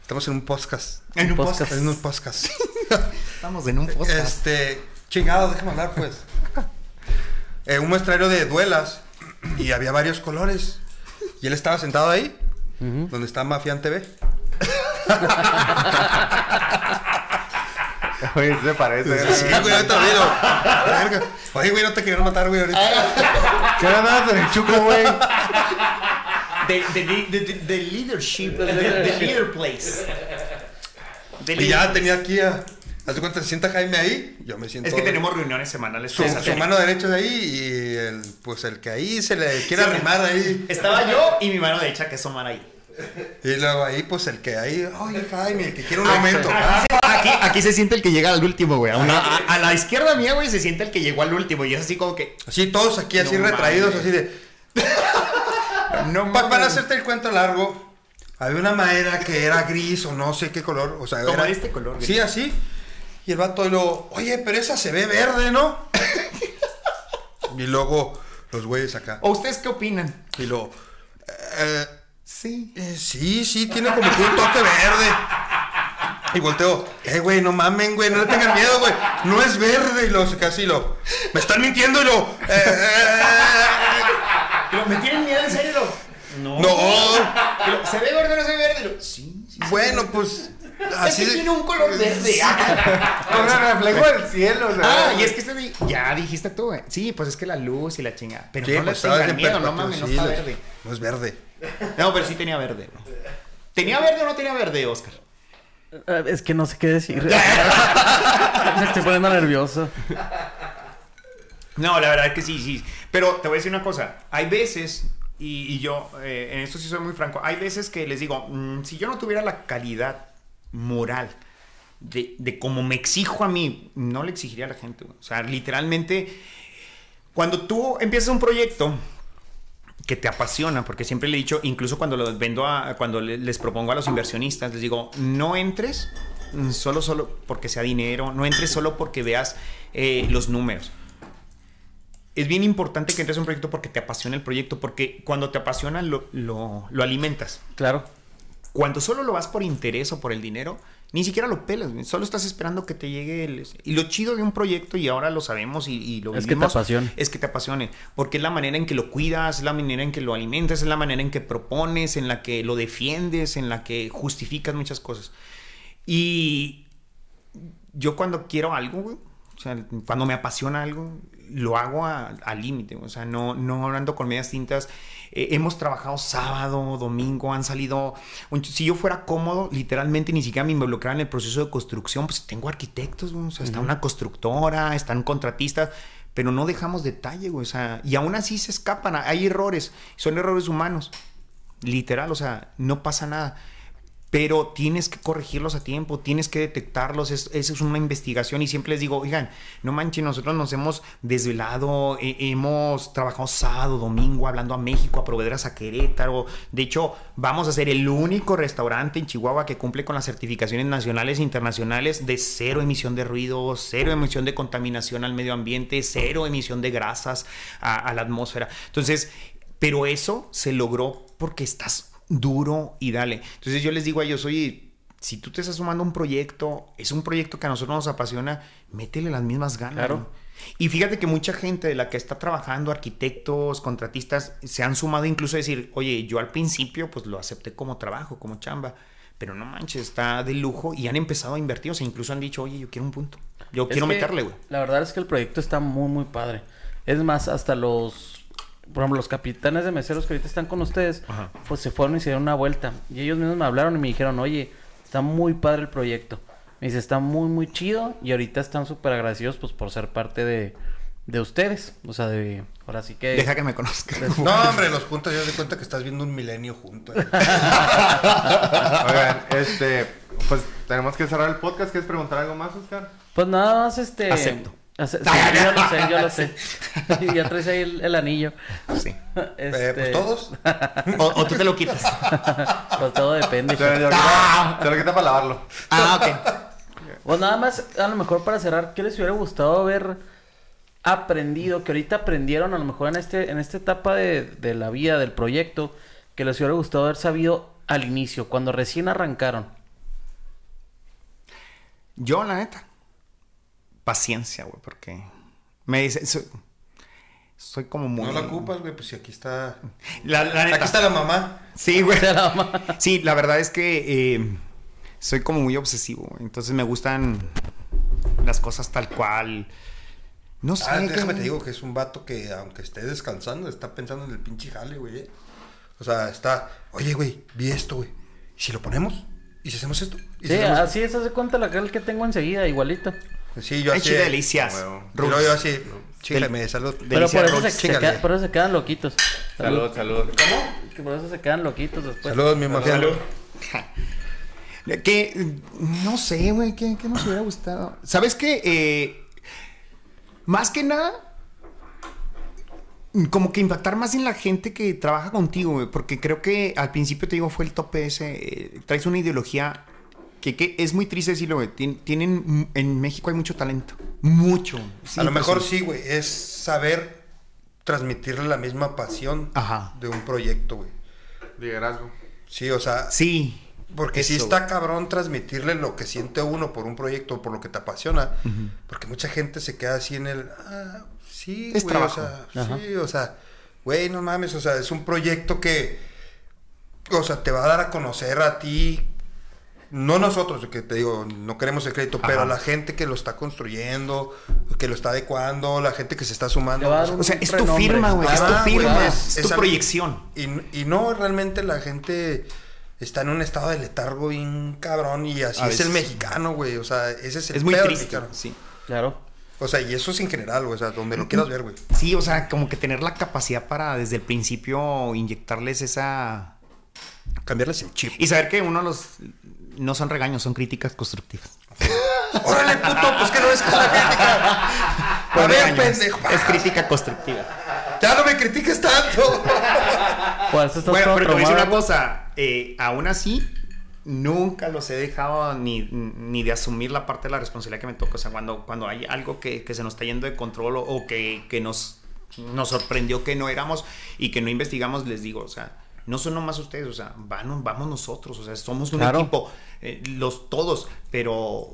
Estamos en un podcast. En un Podcast. En un podcast. Estamos en un podcast. Este, chingado, déjame hablar, pues. Eh, un muestrario de duelas y había varios colores. Y él estaba sentado ahí, donde está Mafian TV. Oye, ¿sí se parece. Sí, güey, ahorita. Oye, güey, no te quiero matar, güey, ahorita. ¿Qué en el chuco, güey? The, the, the, the- the leadership, the, the leader place. The Y ya tenía aquí a. Haz cuenta, se sienta Jaime ahí. Yo me siento. Es que tenemos reuniones semanales. Su, su mano derecha de ahí y el, pues el que ahí se le quiere Sí, arrimar ahí. Estaba yo y mi mano derecha, que es Omar ahí. Y luego ahí, pues el que ahí, oye Jaime, el que quiere un aumento. Aquí, aquí, aquí se siente el que llega al último, güey. A, una- a- a la izquierda mía, güey, se siente el que llegó al último. Y es así como que. Así todos aquí, así No retraídos, mames. así de. No Pa- para hacerte el cuento largo, había una madera que era gris o no sé qué color. O sea, Como era, este color, gris. Sí, así. Y el vato lo, oye, pero esa se ve verde, ¿no? y luego los güeyes acá. ¿O ustedes qué opinan? Y lo, eh, Sí. eh, sí, sí, tiene como que un toque verde. Y volteo, eh, güey, no mamen, güey, no le tengan miedo, güey. No es verde. Y lo, casi lo, me están mintiendo y lo, eh, eh, ¿Me tienen miedo en serio? No. no. ¿Se ve verde o no se ve verde? Lo- Sí, sí. Bueno, pues, Es así que de- tiene un color verde. Con el reflejo del cielo, o sea. Ah, y es que este di- ya dijiste tú, güey. Sí, pues es que la luz y la chingada. Pero Sí, no pues, estaba tengan miedo, no mames, no está verde. No es verde. No, pero sí tenía verde, bro. ¿Tenía verde o no tenía verde, Oscar? Eh, Es que no sé qué decir. Me estoy poniendo nervioso. No, la verdad es que sí, sí. Pero te voy a decir una cosa. Hay veces, y, y yo eh, en esto sí soy muy franco, hay veces que les digo, mm, si yo no tuviera la calidad moral de, de como me exijo a mí, no le exigiría a la gente. O sea, literalmente, cuando tú empiezas un proyecto que te apasiona, porque siempre le he dicho, incluso cuando los vendo a, cuando le- les propongo a los inversionistas, les digo, no entres solo, solo porque sea dinero, no entres solo porque veas eh, los números. Es bien importante que entres a un proyecto porque te apasiona el proyecto, porque cuando te apasiona lo, lo, lo alimentas. Claro. Cuando solo lo vas por interés o por el dinero, ni siquiera lo pelas, solo estás esperando que te llegue el... Y lo chido de un proyecto, y ahora lo sabemos y, y lo Es que te vivimos, apasione. Es que te apasione, porque es la manera en que lo cuidas, es la manera en que lo alimentas, es la manera en que propones, en la que lo defiendes, en la que justificas muchas cosas. Y yo cuando quiero algo, güey, o sea, cuando me apasiona algo, lo hago a- al límite, o sea, no, no ando con medias tintas. Eh, hemos trabajado sábado, domingo, han salido... si yo fuera cómodo, literalmente ni siquiera me involucrara en el proceso de construcción, pues tengo arquitectos, o sea, está una constructora, están contratistas, pero no dejamos detalle, güey, o sea, y aún así se escapan, hay errores, son errores humanos, literal, o sea, no pasa nada. Pero tienes que corregirlos a tiempo, tienes que detectarlos, es, eso es una investigación y siempre les digo, oigan, no manchen, nosotros nos hemos desvelado, eh, hemos trabajado sábado, domingo, hablando a México, a proveedoras a Querétaro, de hecho vamos a ser el único restaurante en Chihuahua que cumple con las certificaciones nacionales e internacionales de cero emisión de ruido, cero emisión de contaminación al medio ambiente, cero emisión de grasas a, a la atmósfera. Entonces, pero eso se logró porque estás duro y dale. Entonces yo les digo a ellos, oye, si tú te estás sumando a un proyecto, es un proyecto que a nosotros nos apasiona, métele las mismas ganas. Claro. ¿no? Y fíjate que mucha gente de la que está trabajando, arquitectos, contratistas, se han sumado incluso a decir, oye, yo al principio pues lo acepté como trabajo, como chamba, Pero no manches, está de lujo y han empezado a invertir. O sea, incluso han dicho, oye, yo quiero un punto. Yo Es quiero meterle, güey. La verdad es que el proyecto está muy, muy padre. Es más, hasta los, por ejemplo, los capitanes de meseros que ahorita están con ustedes, Ajá. pues se fueron y se dieron una vuelta. Y ellos mismos me hablaron y me dijeron, oye, está muy padre el proyecto. Me dice, está muy, muy chido. Y ahorita están súper agradecidos, pues, por ser parte de, de ustedes. O sea, de, ahora sí que... Deja que me conozca. No, hombre, los juntos ya de cuenta que estás viendo un milenio junto. eh. Oigan, este, pues tenemos que cerrar el podcast. ¿Quieres preguntar algo más, Oscar? Pues nada más, este... Acepto. Ace- sí, yo lo sé, yo lo sé. ya traes ahí el, el anillo. Sí. Eh, Este, pues todos. O, o tú te lo quitas. Pues todo depende. Te lo quita- te lo quita para lavarlo. Ah, ok. Pues nada más, a lo mejor para cerrar, ¿qué les hubiera gustado haber aprendido? Que ahorita aprendieron, a lo mejor en este, en esta etapa de, de la vida, del proyecto, que les hubiera gustado haber sabido al inicio, cuando recién arrancaron. Yo, la neta, paciencia, güey, porque me dice, soy, soy como muy... No la ocupas, güey, pues si aquí está. La, la neta. Aquí está la mamá. Sí, güey. La ma- Sí, la verdad es que eh, soy como muy obsesivo, güey. Entonces me gustan las cosas tal cual. No sé. Ah, déjame te digo que es un vato que, aunque esté descansando, está pensando en el pinche jale, güey. eh. O sea, está, oye, güey, vi esto, güey. ¿Y si lo ponemos? ¿Y si hacemos esto? ¿Y si Sí, hacemos así es, hace cuenta la que tengo enseguida, igualito. Esto?" Sí, yo así. chile delicias. Y luego yo así, chíngame, salud. Pero por eso, se, Rolls, se chíngale. queda- por eso se quedan loquitos. Salud, salud. ¿Cómo? Que por eso se quedan loquitos después. Salud, mi mafia. Que no sé, güey, ¿qué, qué nos hubiera gustado? ¿Sabes qué? Eh, más que nada, como que impactar más en la gente que trabaja contigo, güey, porque creo que al principio te digo fue el tope ese, eh, traes una ideología que, que es muy triste decirlo, güey, tien- tienen, en México hay mucho talento, mucho. A lo mejor sí. sí, güey, es saber transmitirle la misma pasión Ajá. de un proyecto, güey. Liderazgo. Sí, o sea, Sí. porque sí eso, está cabrón transmitirle lo que siente uno por un proyecto, por lo que te apasiona, porque mucha gente se queda así en el, ah, sí, Es güey, trabajo. o sea, Ajá. sí, o sea, güey, no mames, o sea, es un proyecto que, o sea, te va a dar a conocer a ti, no nosotros, que te digo, no queremos el crédito, pero la gente que lo está construyendo, que lo está adecuando, la gente que se está sumando. O sea, es tu firma, güey, es tu Ajá, firma, es, tu proyección. Y, y no, realmente la gente está en un estado de letargo bien cabrón y así A es el mexicano, güey. O sea, ese es el Es muy triste, mexicano. sí. Claro. O sea, y eso es en general, güey. O sea, donde lo quieras ver, güey. Sí, o sea, como que tener la capacidad para desde el principio inyectarles esa... Cambiarles el chip. Y saber que uno los... No son regaños, son críticas constructivas. ¡Órale, puto! Pues que no es que es una crítica. A Son ver, regaños, pendejo. Es crítica constructiva. Ya no me critiques tanto. Estás Bueno, pero te voy a decir una cosa. eh, aún así, nunca los he dejado ni, ni de asumir la parte de la responsabilidad que me toca. O sea, cuando, cuando hay algo que, que se nos está yendo de control o, o que, que nos, nos sorprendió que no éramos y que no investigamos, les digo, o sea, no son nomás ustedes, o sea, van, vamos nosotros, o sea, somos un Claro. equipo, eh, los todos, pero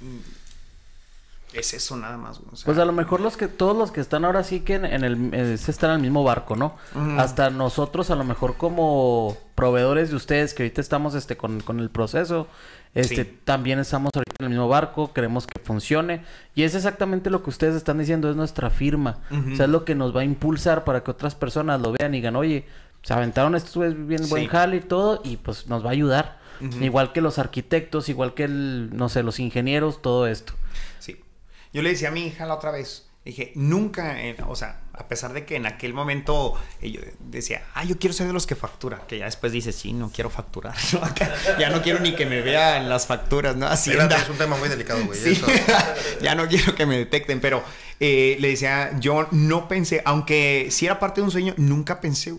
mm, es eso nada más. güey, o sea, Pues a lo mejor los que todos los que están ahora sí que en, en el eh, se están en el mismo barco, ¿no? Hasta nosotros a lo mejor como proveedores de ustedes que ahorita estamos este con, con el proceso, este Sí. también estamos ahorita en el mismo barco, queremos que funcione y es exactamente lo que ustedes están diciendo, es nuestra firma. O sea, es lo que nos va a impulsar para que otras personas lo vean y digan, "Oye, se aventaron estos bien buen jale y todo y pues nos va a ayudar." Igual que los arquitectos, igual que el no sé, los ingenieros, todo esto. Sí. Yo le decía a mi hija la otra vez, dije, nunca, eh, o sea, a pesar de que en aquel momento eh, yo decía, ah, yo quiero ser de los que factura, que ya después dices, sí, no quiero facturar, ¿no? ya no quiero ni que me vean las facturas, ¿no? Espérate, es un tema muy delicado, güey. Sí. eso. ya no quiero que me detecten, pero eh, le decía, yo no pensé, aunque sí era parte de un sueño, nunca pensé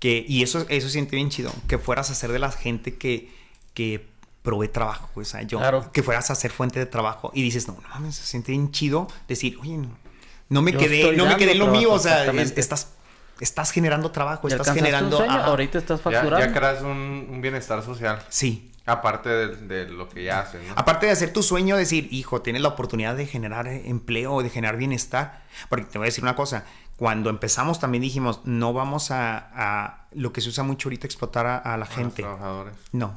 que, y eso, eso siente bien chido, que fueras a ser de la gente que, que provee trabajo, o sea, yo, Claro. que fueras a ser fuente de trabajo y dices, no, no mames, se siente bien chido decir, oye, no, no me Yo quedé, no me quedé en lo trabajo, mío, o sea, es- estás, estás generando trabajo, ¿Y estás un generando... Ahorita estás facturando. ya creas un, un bienestar social. Sí, Aparte de, de lo que ya haces, ¿no? Aparte de hacer tu sueño, decir, hijo, tienes la oportunidad de generar eh, empleo, de generar bienestar. Porque te voy a decir una cosa, cuando empezamos también dijimos, no vamos a, a- lo que se usa mucho ahorita, explotar a, a la A los gente. trabajadores. No.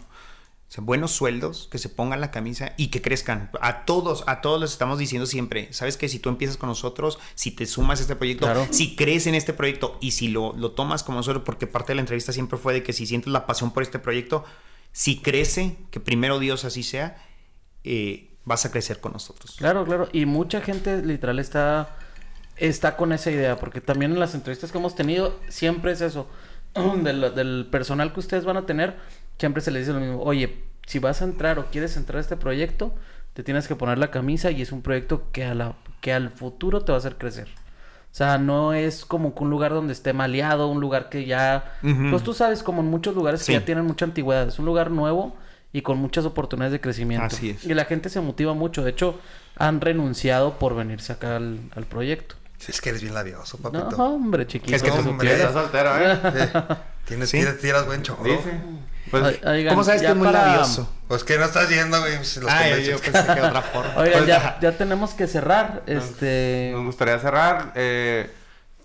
O sea, buenos sueldos, que se pongan la camisa y que crezcan. A todos, a todos les estamos diciendo siempre, sabes que si tú empiezas con nosotros, si te sumas a este proyecto, Claro. si crees en este proyecto y si lo, lo tomas como nosotros, porque parte de la entrevista siempre fue de que si sientes la pasión por este proyecto, si crece, que primero Dios así sea, eh, vas a crecer con nosotros. Claro, claro. Y mucha gente literal está, está con esa idea. Porque también en las entrevistas que hemos tenido, siempre es eso. Del, del personal que ustedes van a tener, siempre se les dice lo mismo. Oye, si vas a entrar o quieres entrar a este proyecto, te tienes que poner la camisa y es un proyecto que, a la, que al futuro te va a hacer crecer. O sea, no es como que un lugar donde esté maleado, un lugar que ya... Pues tú sabes, como en muchos lugares Sí. que ya tienen mucha antigüedad. Es un lugar nuevo y con muchas oportunidades de crecimiento. Así es. Y la gente se motiva mucho. De hecho, han renunciado por venirse acá al, al proyecto. Sí, es que eres bien labioso, No, papito. hombre, chiquito. Es que te hombre. Estás soltero, ¿eh? Eh, tienes, Sí. tiras, tiras buen chorro. Sí, sí. Pues, Oigan, ¿Cómo sabes que es muy para- labioso? Pues que no estás yendo, güey. los Ay, yo pensé que otra forma. Oigan, Pues, ya, ya tenemos que cerrar. Este... nos gustaría cerrar. Eh,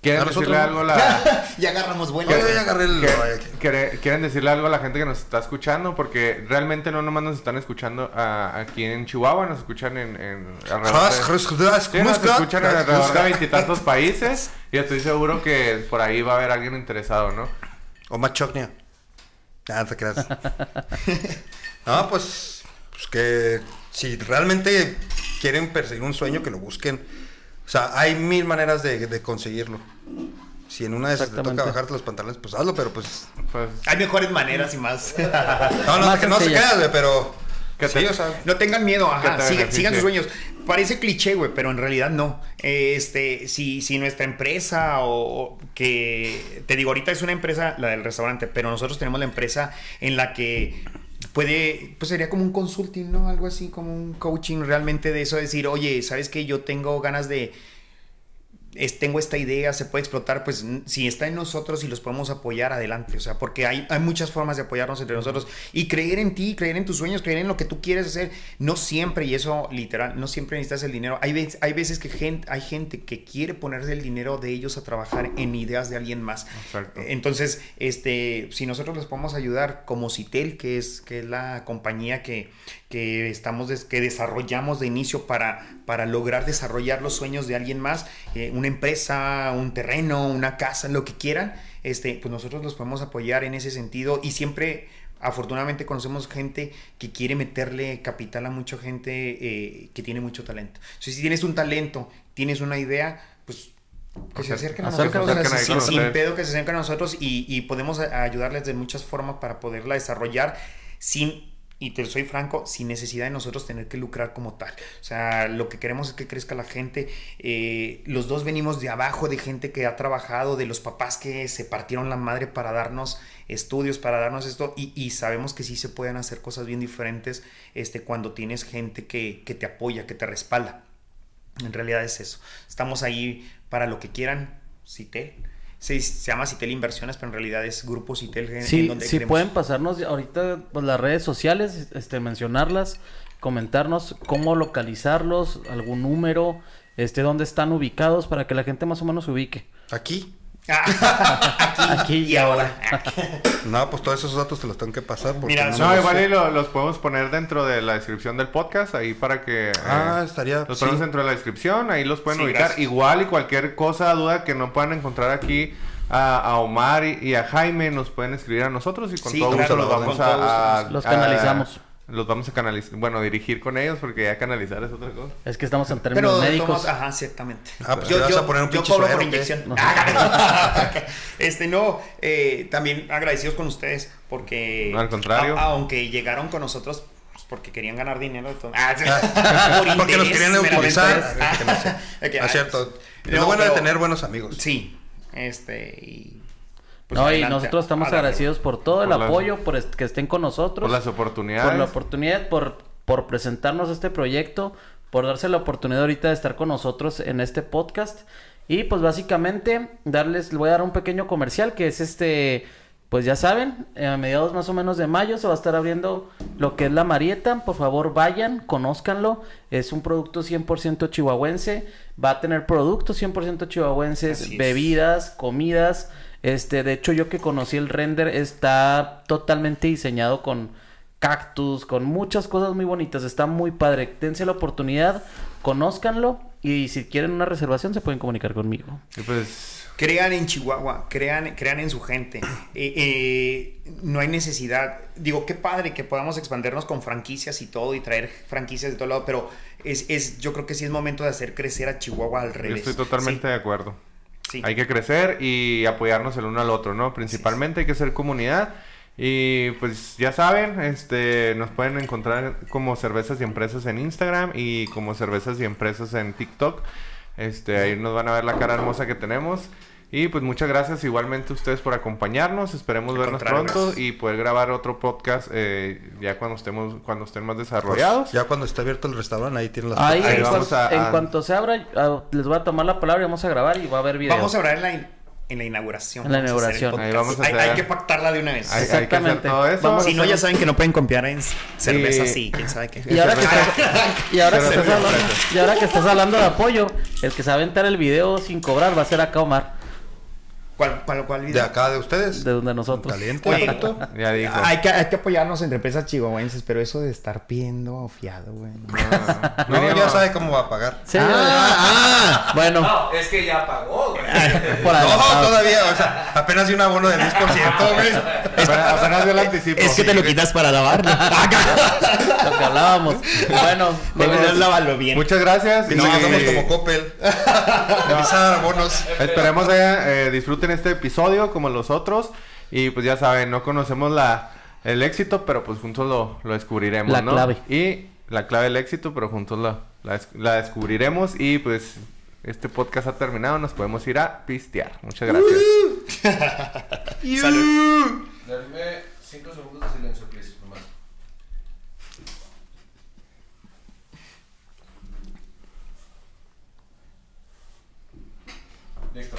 ¿Quieren decirle algo a la... ya agarramos vuelo. Ya agarré el... ¿Quieren decirle algo a la gente que nos está escuchando? Porque realmente no nomás nos están escuchando aquí en Chihuahua, nos escuchan en... en alrededor de- Sí, nos escuchan jas, alrededor de veintitantos países y estoy seguro que por ahí va a haber alguien interesado, ¿no? O Machocnia. Ah, no te creas. no, pues, pues que si realmente quieren perseguir un sueño, que lo busquen. O sea, hay mil maneras de, de conseguirlo. Si en una de esas te toca bajarte los pantalones, pues hazlo, pero pues... Pues Hay mejores maneras y más. No, no, Más que no se güey, pero... Que sí, te- o sea... No tengan miedo, ajá, te sigan, sus sueños. Parece cliché, güey, pero en realidad no. Este, si, si nuestra empresa o o que te digo, ahorita es una empresa, la del restaurante, pero nosotros tenemos la empresa en la que puede, pues sería como un consulting, ¿no? Algo así, como un coaching realmente de eso, decir, oye, ¿sabes qué? Yo tengo ganas de es- tengo esta idea, se puede explotar, pues si está en nosotros y los podemos apoyar, adelante. O sea, porque hay, hay muchas formas de apoyarnos entre nosotros y creer en ti, creer en tus sueños, creer en lo que tú quieres hacer. No siempre, y eso literal, no siempre necesitas el dinero. Hay, veces, hay veces que gente, hay gente que quiere ponerse el dinero de ellos a trabajar en ideas de alguien más. Exacto. Entonces, este, si nosotros les podemos ayudar como Citel, que es, que es la compañía que, que estamos des- que desarrollamos de inicio para, para lograr desarrollar los sueños de alguien más, eh, una empresa, un terreno, una casa, lo que quieran, este, pues nosotros los podemos apoyar en ese sentido. Y siempre afortunadamente conocemos gente que quiere meterle capital a mucha gente eh, que tiene mucho talento. Entonces, si tienes un talento, tienes una idea, pues que se acerquen a nosotros, sin, pedo que se acerquen a nosotros y, y podemos a- ayudarles de muchas formas para poderla desarrollar sin, y te soy franco, sin necesidad de nosotros tener que lucrar como tal. O sea, lo que queremos es que crezca la gente. Eh, los dos venimos de abajo, de gente que ha trabajado, de los papás que se partieron la madre para darnos estudios, para darnos esto, y, sabemos que sí se pueden hacer cosas bien diferentes este, cuando tienes gente que, que te apoya, que te respalda. En realidad es eso. Estamos ahí para lo que quieran. Citel. Se, se llama Citel Inversiones, pero en realidad es Grupo Citel. en- en Sí, donde sí queremos- pueden pasarnos ahorita pues, las redes sociales, este, mencionarlas, comentarnos cómo localizarlos, algún número, este, dónde están ubicados para que la gente más o menos se ubique. Aquí. Aquí y ahora. No, pues todos esos datos te los tengo que pasar. Porque Mira, no No, me los igual y lo- los podemos poner dentro de la descripción del podcast, ahí para que... eh, Ah, estaría... Los sí. ponemos dentro de la descripción, ahí los pueden Sí, ubicar. gracias. Igual y cualquier cosa, duda que no puedan encontrar aquí a, a Omar y, y a Jaime, nos pueden escribir a nosotros y con Sí, todo gusto claro, los vamos a, a- Los a- canalizamos. Los vamos a canalizar, bueno, dirigir con ellos porque ya canalizar es otra cosa. Es que estamos en términos Pero médicos. tomas, ajá, exactamente. Ah, pues, ¿te vas a poner un yo pinche cobro suero, por inyección. este no, eh, también agradecidos con ustedes porque No, al contrario. a- aunque llegaron con nosotros pues, porque querían ganar dinero de todo. Ah, sí. Por Porque nos interés, querían utilizar. Ah, no sé. Ah, ah, cierto. Es no, lo bueno de tener buenos amigos. Sí, este y pues, no, y nosotros estamos agradecidos por todo el las- apoyo, por est- que estén con nosotros. Por las oportunidades. por la oportunidad, por, por presentarnos este proyecto, por darse la oportunidad ahorita de estar con nosotros en este podcast. Y pues básicamente darles, les voy a dar un pequeño comercial que es este, pues ya saben, eh, a mediados más o menos de mayo se va a estar abriendo lo que es la Marieta. Por favor vayan, conózcanlo. Es un producto 100% chihuahuense. Va a tener productos 100% chihuahuenses, Así es. bebidas, comidas. Este, de hecho yo que conocí el render está totalmente diseñado con cactus, con muchas cosas muy bonitas. Está muy padre. Dense la oportunidad, conózcanlo y si quieren una reservación se pueden comunicar conmigo. Y pues Crean en Chihuahua, crean, crean en su gente. Eh, eh, no hay necesidad. Digo, qué padre que podamos expandernos con franquicias y todo y traer franquicias de todo lado, pero es, es, yo creo que sí es momento de hacer crecer a Chihuahua al yo revés. estoy totalmente de acuerdo. Hay que crecer y apoyarnos el uno al otro, ¿no? Principalmente hay que ser comunidad. Y pues ya saben, este, nos pueden encontrar como cervezas y empresas en Instagram y como cervezas y empresas en TikTok. Este, ahí nos van a ver la cara hermosa que tenemos. Y pues muchas gracias igualmente a ustedes por acompañarnos. Esperemos Al vernos pronto gracias. y poder grabar otro podcast eh, ya cuando estemos, cuando estén más Pues, desarrollados. ya cuando esté abierto el restaurante, ahí tienen las Ahí, Ahí en, vamos cuan- a- en a- cuanto se abra, ah, les voy a tomar la palabra y vamos a grabar y va a haber video. Vamos a hablar en la, in- en la inauguración. En la inauguración. Ahí podcast. vamos a hay, hacer- hay que pactarla de una vez. Hay, hay que hacer Exactamente. todo eso. Vamos a si no, hacer- ya saben que no pueden confiar en cervezas Y- quién sabe qué. Y ahora, que estás, y, ahora que Pero estás sí, hablando, y ahora que estás hablando de apoyo, el que se va a aventar el video sin cobrar va a ser acá Omar, ¿Cuál, cuál, cuál De acá de ustedes. de donde nosotros. Caliente. Oye. Ya dijo. hay, que, hay que apoyarnos entre empresas chihuahuenses, pero eso de estar pidiendo fiado, güey. No, Mínimo- ya sabe cómo va a pagar. Sí, Ah, bueno, No, es que ya pagó, güey. por No, adelantado. todavía, o sea, apenas di un abono del 10%, güey. Apenas, dio el anticipo. Es que te lo quitas para lavarlo. lo que hablábamos. Bueno, pues, de lavarlo bien. Muchas gracias. Y- que somos como Coppel. Revisar abonos. Esperemos que eh, disfruten disfruten este episodio como los otros. Y pues ya saben, no conocemos la, el éxito, pero pues juntos lo, lo descubriremos. La ¿no? clave. Y la clave del éxito, pero juntos la, la, descubriremos. Y pues este podcast ha terminado, nos podemos ir a pistear. Muchas gracias. Uh, Salud. 5 segundos de silencio, please, nomás. Listo.